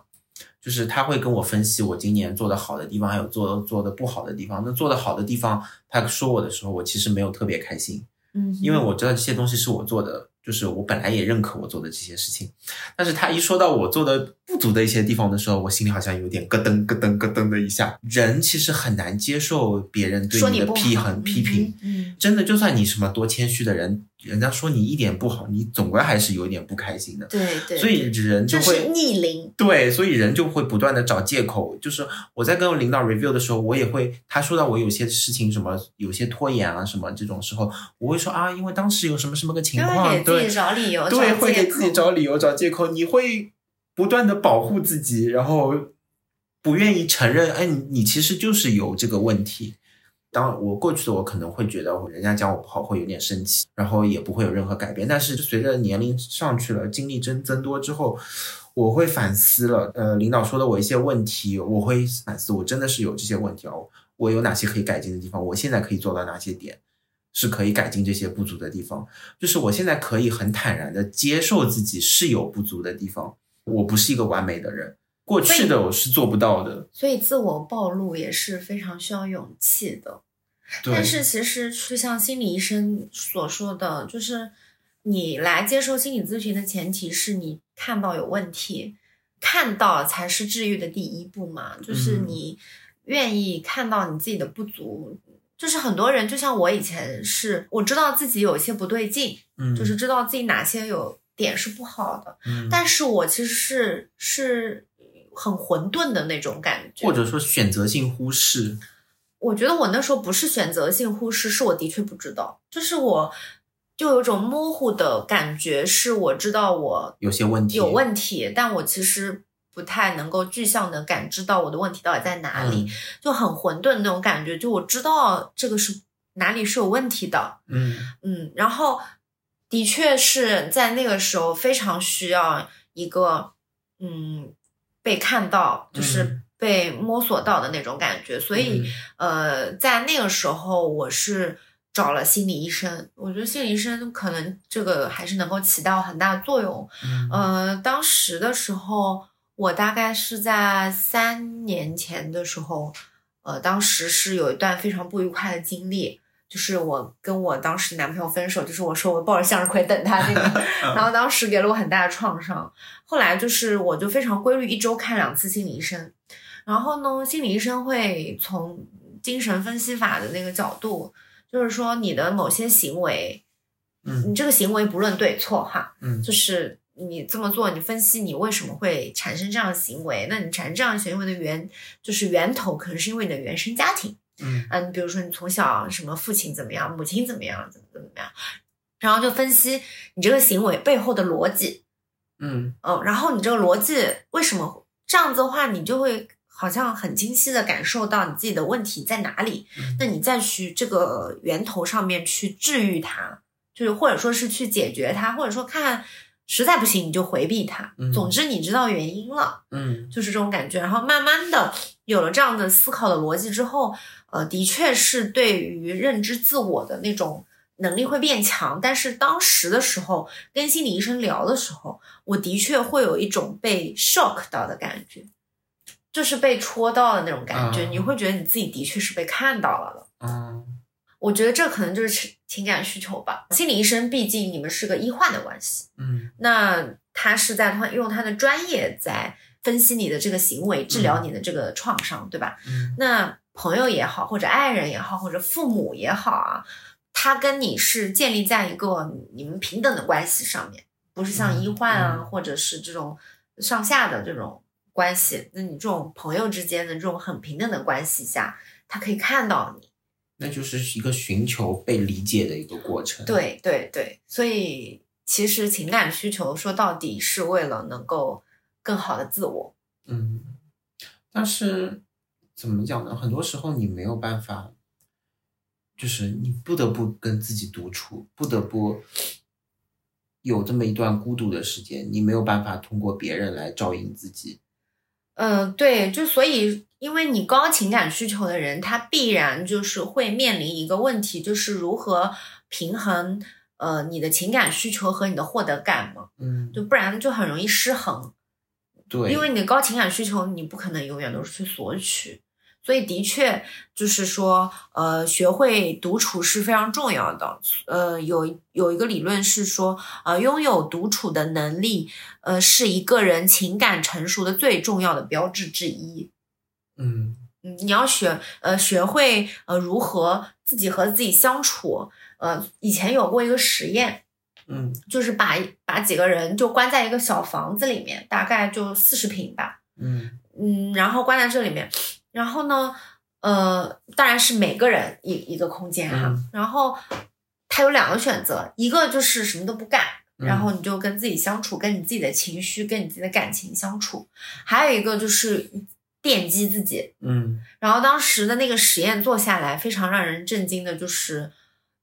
就是他会跟我分析我今年做的好的地方，还有做做的不好的地方。那做的好的地方，他说我的时候，我其实没有特别开心。嗯，因为我知道这些东西是我做的，就是我本来也认可我做的这些事情，但是他一说到我做的不足的一些地方的时候，我心里好像有点咯噔咯噔咯噔的一下。人其实很难接受别人对你的批衡批评，嗯，真的，就算你什么多谦虚的人。人家说你一点不好，你总归还是有点不开心的。对对，所以人就会逆鳞。对，所以人就会不断的找借口。就是我在跟领导 review 的时候，我也会他说到我有些事情什么有些拖延啊什么这种时候，我会说啊，因为当时有什么什么个情况，对，找理由，对，会给自己找理由找借口。你会不断的保护自己，然后不愿意承认，哎，你你其实就是有这个问题。当我过去的我可能会觉得人家讲我不好会有点生气，然后也不会有任何改变。但是随着年龄上去了，经历增增多之后，我会反思了。呃，领导说的我一些问题，我会反思，我真的是有这些问题哦。我有哪些可以改进的地方？我现在可以做到哪些点是可以改进这些不足的地方？就是我现在可以很坦然的接受自己是有不足的地方。我不是一个完美的人，过去的我是做不到的。所以自我暴露也是非常需要勇气的。但是其实就像心理医生所说的，就是你来接受心理咨询的前提是你看到有问题，看到才是治愈的第一步嘛。就是你愿意看到你自己的不足，就是很多人就像我以前是，我知道自己有些不对劲，嗯，就是知道自己哪些有点是不好的，嗯，但是我其实是是很混沌的那种感觉，或者说选择性忽视。我觉得我那时候不是选择性忽视，是我的确不知道，就是我就有种模糊的感觉，是我知道我有些问题有问题，但我其实不太能够具象的感知到我的问题到底在哪里，就很混沌那种感觉。就我知道这个是哪里是有问题的，嗯嗯，然后的确是在那个时候非常需要一个嗯被看到，就是。被摸索到的那种感觉，所以呃，在那个时候我是找了心理医生。我觉得心理医生可能这个还是能够起到很大的作用。呃，当时的时候，我大概是在三年前的时候，呃，当时是有一段非常不愉快的经历，就是我跟我当时男朋友分手，就是我说我抱着向日葵等他那个，*laughs* 然后当时给了我很大的创伤。后来就是我就非常规律，一周看两次心理医生。然后呢，心理医生会从精神分析法的那个角度，就是说你的某些行为，嗯，你这个行为不论对错哈，嗯，就是你这么做，你分析你为什么会产生这样的行为，那你产生这样行为的源，就是源头可能是因为你的原生家庭，嗯，嗯，比如说你从小什么父亲怎么样，母亲怎么样，怎么怎么样，然后就分析你这个行为背后的逻辑，嗯。嗯，然后你这个逻辑为什么这样子的话，你就会。好像很清晰的感受到你自己的问题在哪里，那你再去这个源头上面去治愈它，就是或者说是去解决它，或者说看实在不行你就回避它。总之你知道原因了，嗯，就是这种感觉。然后慢慢的有了这样的思考的逻辑之后，呃，的确是对于认知自我的那种能力会变强。但是当时的时候跟心理医生聊的时候，我的确会有一种被 shock 到的感觉。就是被戳到的那种感觉，你会觉得你自己的确是被看到了的。嗯，我觉得这可能就是情情感需求吧。心理医生毕竟你们是个医患的关系，嗯，那他是在他用他的专业在分析你的这个行为，治疗你的这个创伤，对吧？嗯，那朋友也好，或者爱人也好，或者父母也好啊，他跟你是建立在一个你们平等的关系上面。不是像医患啊，嗯或者是这种上下的这种关系。那你这种朋友之间的这种很平等的关系下，他可以看到你。那就是一个寻求被理解的一个过程。，对对对，所以其实情感需求说到底是为了能够更好的自我。嗯，但是怎么讲呢？很多时候你没有办法，就是你不得不跟自己独处，不得不有这么一段孤独的时间，你没有办法通过别人来照应自己。嗯，对，就所以，因为你高情感需求的人，他必然就是会面临一个问题，就是如何平衡呃你的情感需求和你的获得感嘛，嗯，就不然就很容易失衡。对，因为你的高情感需求，你不可能永远都是去索取，所以的确就是说，呃，学会独处是非常重要的。呃，有有一个理论是说，呃，拥有独处的能力，呃，是一个人情感成熟的最重要的标志之一。嗯嗯，你要学呃学会呃如何自己和自己相处。呃，以前有过一个实验，嗯就是把把几个人就关在一个小房子里面，大概就四十平吧，嗯嗯，然后关在这里面，然后呢，呃，当然是每个人一一个空间哈，嗯。然后他有两个选择，一个就是什么都不干，嗯然后你就跟自己相处，跟你自己的情绪，跟你自己的感情相处，还有一个就是电击自己。嗯。然后当时的那个实验做下来，非常让人震惊的就是。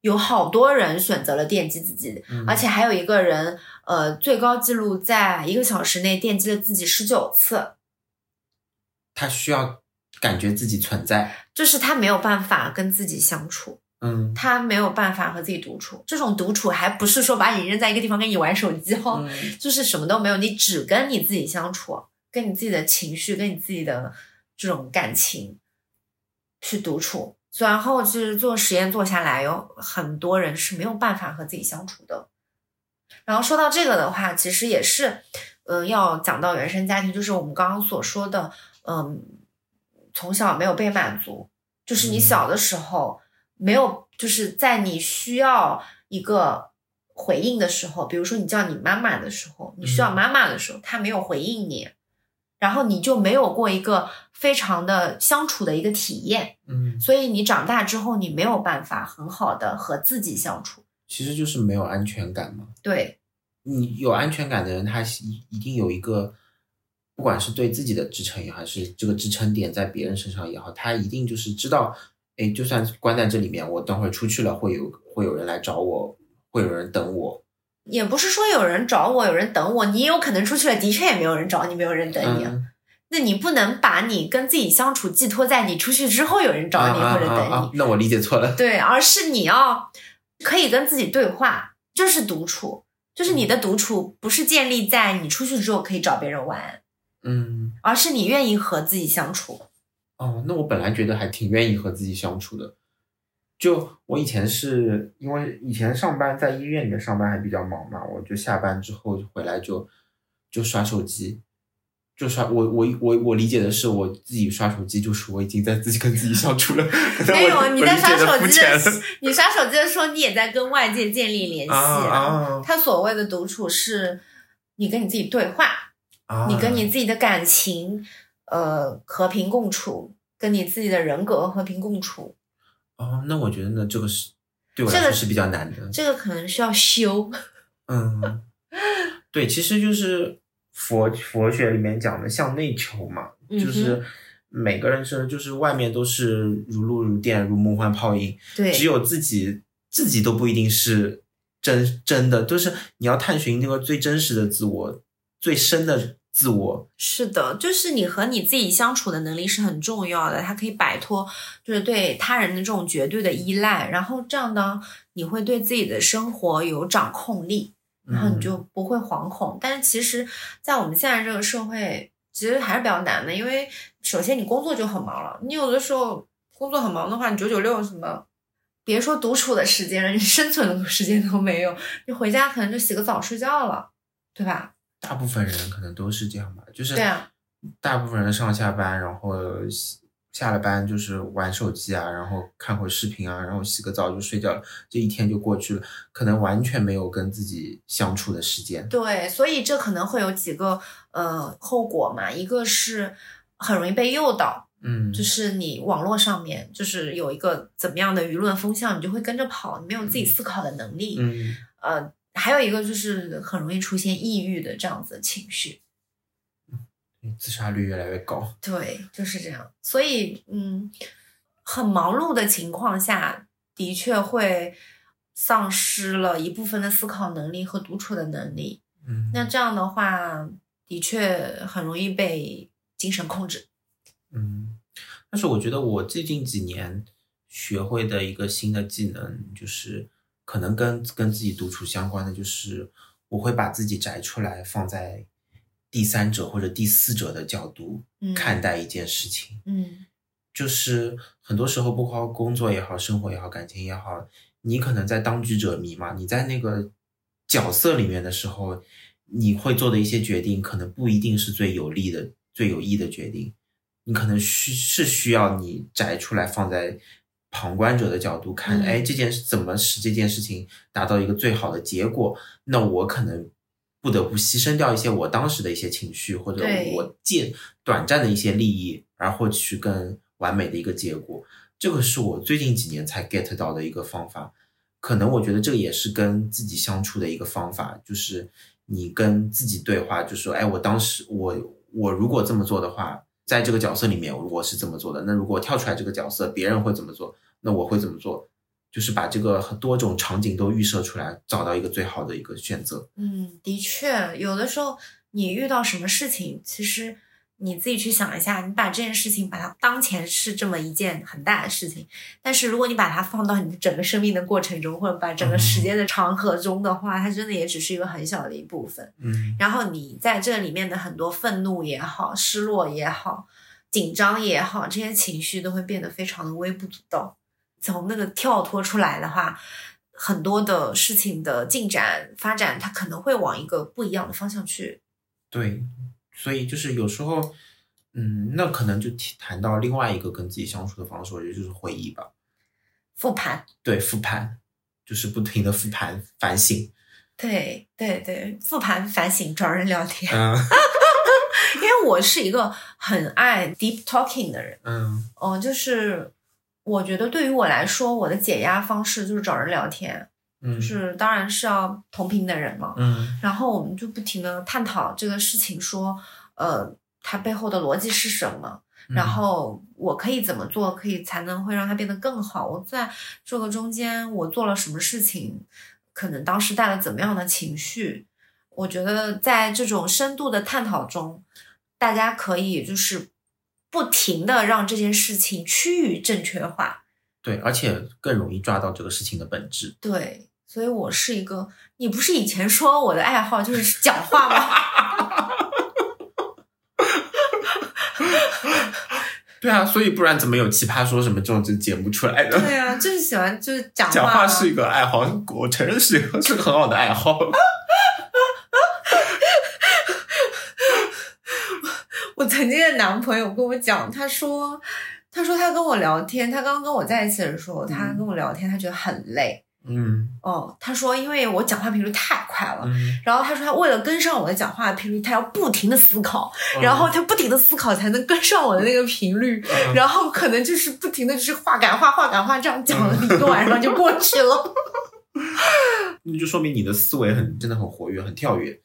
有好多人选择了电击自己，嗯，而且还有一个人，呃，最高记录在一个小时内电击了自己十九次，他需要感觉自己存在。就是他没有办法跟自己相处，嗯他没有办法和自己独处。这种独处还不是说把你扔在一个地方跟你玩手机哦，嗯就是什么都没有，你只跟你自己相处，跟你自己的情绪，跟你自己的这种感情去独处。然后就是做实验做下来，有很多人是没有办法和自己相处的。然后说到这个的话，其实也是，嗯、要讲到原生家庭，就是我们刚刚所说的，嗯，从小没有被满足，就是你嗯小的时候没有，就是在你需要一个回应的时候，比如说你叫你妈妈的时候，你需要嗯妈妈的时候，她没有回应你，然后你就没有过一个非常的相处的一个体验，嗯，所以你长大之后，你没有办法很好的和自己相处。其实就是没有安全感嘛。对，你有安全感的人，他一一定有一个，不管是对自己的支撑也好，还是这个支撑点在别人身上也好，他一定就是知道，哎，就算关在这里面，我等会儿出去了，会有会有人来找我，会有人等我。也不是说有人找我，有人等我，你也有可能出去了，的确也没有人找你，没有人等你。那你不能把你跟自己相处寄托在你出去之后有人找你啊或者等你，啊啊啊那我理解错了。对，而是你要可以跟自己对话，就是独处，就是你的独处不是建立在你出去之后可以找别人玩，嗯，而是你愿意和自己相处。哦，那我本来觉得还挺愿意和自己相处的。就我以前是因为以前上班在医院里面上班还比较忙嘛，我就下班之后回来就就刷手机，就刷我我我我理解的是我自己刷手机，就是我已经在自己跟自己相处了。没有，你在刷手机的你刷手机的时候，你也在跟外界建立联系。啊啊他所谓的独处是，你跟你自己对话，啊！你跟你自己的感情，呃，和平共处，跟你自己的人格和平共处。哦，那我觉得呢，这个是对我来说是比较难的。这个可能需要修。*laughs* 嗯，对，其实就是佛佛学里面讲的向内求嘛，嗯就是每个人生就是外面都是如露如电，如梦幻泡影，对，只有自己自己都不一定是真真的，就是你要探寻那个最真实的自我，最深的自我。是的，就是你和你自己相处的能力是很重要的，它可以摆脱就是对他人的这种绝对的依赖，然后这样呢，你会对自己的生活有掌控力，然后你就不会惶恐。但是其实，在我们现在这个社会，其实还是比较难的，因为首先你工作就很忙了，你有的时候工作很忙的话，你九九六什么。别说独处的时间了，你生存的时间都没有，你回家可能就洗个澡睡觉了，对吧？大部分人可能都是这样吧，就是对啊，大部分人上下班，然后下了班就是玩手机啊，然后看会视频啊，然后洗个澡就睡觉了，这一天就过去了，可能完全没有跟自己相处的时间。对，所以这可能会有几个呃后果嘛，一个是很容易被诱导，嗯，就是你网络上面就是有一个怎么样的舆论风向，你就会跟着跑，你没有自己思考的能力。嗯呃，还有一个就是很容易出现抑郁的这样子的情绪。自杀率越来越高。对，就是这样。所以，嗯，很忙碌的情况下，的确会丧失了一部分的思考能力和独处的能力。嗯，那这样的话，的确很容易被精神控制。嗯，但是我觉得我最近几年学会的一个新的技能，就是可能跟跟自己独处相关的，就是我会把自己摘出来，放在第三者或者第四者的角度嗯看待一件事情。嗯就是很多时候，包括工作也好，生活也好，感情也好，你可能在当局者迷嘛，你在那个角色里面的时候，你会做的一些决定，可能不一定是最有利的、最有益的决定。你可能需是需要你摘出来，放在旁观者的角度看，嗯哎，这件事怎么使这件事情达到一个最好的结果？那我可能不得不牺牲掉一些我当时的一些情绪，或者我借短暂的一些利益，而获取更完美的一个结果。这个是我最近几年才 get 到的一个方法。可能我觉得这个也是跟自己相处的一个方法，就是你跟自己对话，就说，哎，我当时我我如果这么做的话，在这个角色里面我是怎么做的。那如果跳出来这个角色，别人会怎么做？那我会怎么做？就是把这个很多种场景都预设出来，找到一个最好的一个选择。嗯，的确，有的时候你遇到什么事情，其实你自己去想一下，你把这件事情把它当前是这么一件很大的事情，但是如果你把它放到你的整个生命的过程中，或者把整个时间的长河中的话，它真的也只是一个很小的一部分。嗯然后你在这里面的很多愤怒也好、失落也好、紧张也好，这些情绪都会变得非常的微不足道。从那个跳脱出来的话，很多的事情的进展发展，它可能会往一个不一样的方向去。对，所以就是有时候，嗯，那可能就提谈到另外一个跟自己相处的方式，我觉得就是回忆吧。复盘，对，复盘，就是不停的复盘反省。对对对，复盘反省，找人聊天。嗯 *laughs* 因为我是一个很爱 deep talking 的人，嗯嗯、就是我觉得对于我来说，我的解压方式就是找人聊天，嗯，就是当然是要同频的人嘛。嗯然后我们就不停的探讨这个事情，说，呃，它背后的逻辑是什么，嗯然后我可以怎么做，可以才能会让它变得更好。我在这个中间，我做了什么事情，可能当时带了怎么样的情绪。我觉得在这种深度的探讨中，大家可以就是不停的让这件事情趋于正确化。对，而且更容易抓到这个事情的本质。对，所以我是一个，你不是以前说我的爱好就是讲话吗？*laughs* 对啊，所以不然怎么有奇葩说什么这种这节目出来的？对啊，就是喜欢就是讲话。*laughs* 讲话是一个爱好，我承认是一个是个很好的爱好。*laughs* 我曾经的男朋友跟我讲，他说，他说他跟我聊天，他刚刚跟我在一起的时候，他跟我聊天，他觉得很累。嗯哦，他说因为我讲话频率太快了。嗯，然后他说，他为了跟上我的讲话频率，他要不停的思考，嗯然后他不停的思考才能跟上我的那个频率，嗯然后可能就是不停的就是话赶话，话赶话，这样讲了一个晚上就过去了。*laughs* 那就说明你的思维很真的很活跃，很跳跃。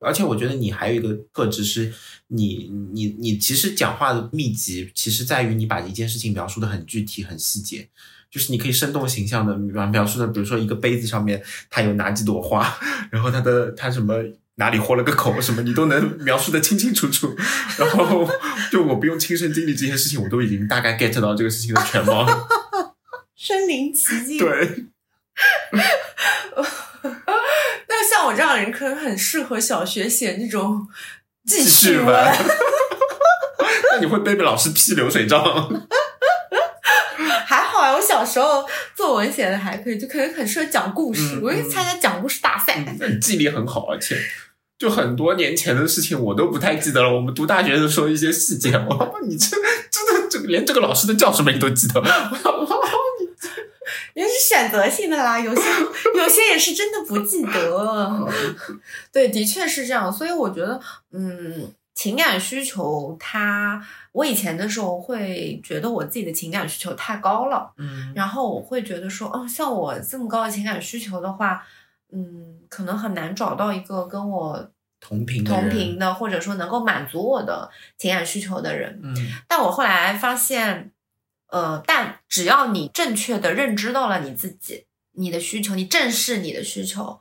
而且我觉得你还有一个特质是你，你你其实讲话的秘籍，其实在于你把一件事情描述的很具体、很细节，就是你可以生动形象的描述的，比如说一个杯子上面它有哪几朵花，然后它的它什么哪里豁了个口什么，你都能描述的清清楚楚。然后就我不用亲身经历这些事情，我都已经大概 get 到这个事情的全貌了。*laughs* 身临其境。对，那像我这样的人，可能很适合小学写那种记记叙叙文。*laughs* 那你会背背老师批流水账？我小时候作文写的还可以，就可能很适合讲故事。嗯我会参加讲故事大赛。那你记忆力很好，而且就很多年前的事情我都不太记得了。我们读大学的时候一些细节，我，你这真的这个连这个老师的叫什么你都记得。*laughs* 也是选择性的啦，有些 *laughs* 有些也是真的不记得。*laughs* 对，的确是这样。所以我觉得，嗯，情感需求它，我以前的时候会觉得我自己的情感需求太高了，嗯然后我会觉得说，哦，像我这么高的情感需求的话，嗯，可能很难找到一个跟我同频的同频的，或者说能够满足我的情感需求的人。嗯但我后来发现，呃，但只要你正确的认知到了你自己、你的需求，你正视你的需求，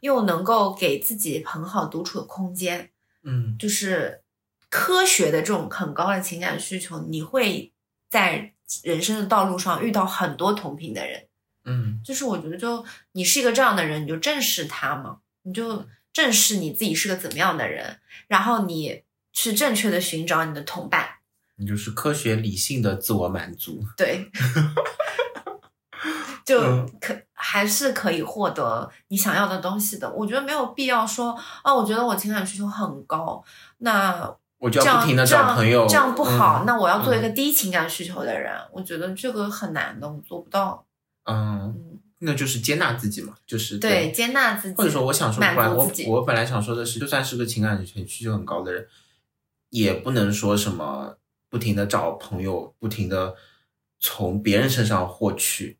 又能够给自己很好独处的空间，嗯就是科学的这种很高的情感需求，你会在人生的道路上遇到很多同频的人。嗯就是我觉得，就你是一个这样的人，你就正视他嘛，你就正视你自己是个怎么样的人，然后你去正确的寻找你的同伴。你就是科学理性的自我满足。对，*laughs* 就嗯可还是可以获得你想要的东西的。我觉得没有必要说，啊，我觉得我情感需求很高，那我就要不停的找朋友，这样不好。嗯那我要做一个低情感需求的人，我觉得这个很难的，我做不到。嗯，嗯，那就是接纳自己嘛，就是对，接纳自己，或者说，我想说，不然我我本来想说的是，就算是个情感需求很高的人，也不能说什么不停的找朋友，不停的从别人身上获取，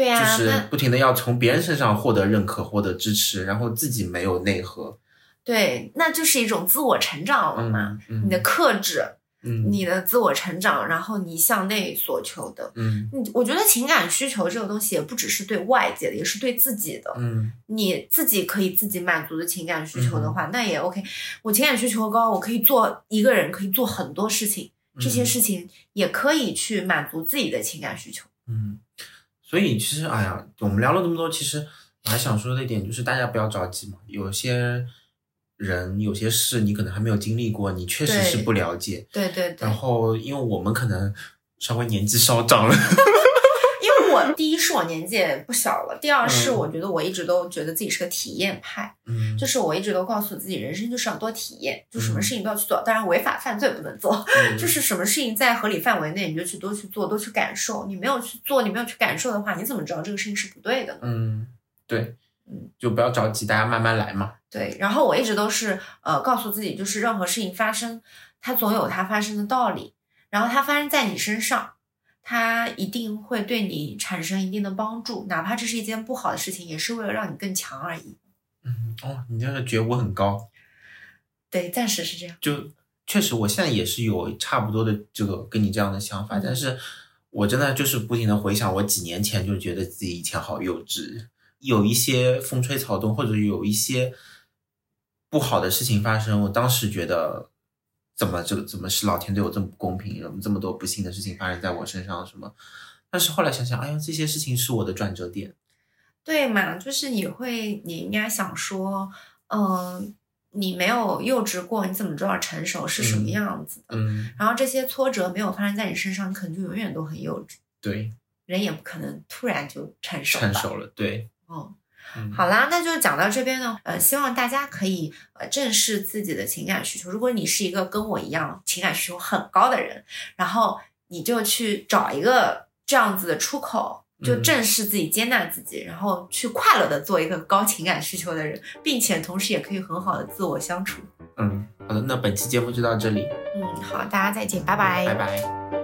对呀、就是不停的要从别人身上获得认可、获得支持，然后自己没有内核。对，那就是一种自我成长了嘛。嗯，你的克制，嗯你的自我成长，然后你向内所求的。嗯你我觉得情感需求这个东西也不只是对外界的，也是对自己的。嗯你自己可以自己满足的情感需求的话，那也 OK。我情感需求高，我可以做一个人可以做很多事情，这些事情也可以去满足自己的情感需求。嗯，所以其实，哎呀，我们聊了这么多，其实我还想说的一点就是，大家不要着急嘛。有些人、有些事，你可能还没有经历过，你确实是不了解。对对对然，后，因为我们可能稍微年纪稍长了，*laughs* 因为我第一是我年纪也不小了，第二是嗯我觉得我一直都觉得自己是个体验派。嗯，就是我一直都告诉自己，人生就是要多体验，就什么事情都要去做。当然，违法犯罪不能做，嗯 *laughs* 就是什么事情在合理范围内，你就去多去做，多去感受。你没有去做，你没有去感受的话，你怎么知道这个事情是不对的呢？嗯，对嗯，就不要着急，大家慢慢来嘛。对。然后我一直都是呃告诉自己，就是任何事情发生，它总有它发生的道理，然后它发生在你身上。它一定会对你产生一定的帮助，哪怕这是一件不好的事情，也是为了让你更强而已。嗯，哦，你这个觉悟很高，对，暂时是这样。就确实，我现在也是有差不多的这个跟你这样的想法，嗯但是我真的就是不停的回想，我几年前就觉得自己以前好幼稚，有一些风吹草动，或者有一些不好的事情发生，我当时觉得。怎么这个怎么是老天对我这么不公平？怎么这么多不幸的事情发生在我身上？什么？但是后来想想，哎呀，这些事情是我的转折点。对嘛，就是你会，你应该想说，嗯、你没有幼稚过，你怎么知道成熟是什么样子的？嗯，然后这些挫折没有发生在你身上，你可能就永远都很幼稚，对，人也不可能突然就成熟。成熟了，对，嗯，嗯，好啦，那就讲到这边呢。呃，希望大家可以呃正视自己的情感需求。如果你是一个跟我一样情感需求很高的人，然后你就去找一个这样子的出口，就嗯正视自己、接纳自己，然后去快乐的做一个高情感需求的人，并且同时也可以很好的自我相处。嗯，好的，那本期节目就到这里，嗯，好，大家再见，拜拜拜拜。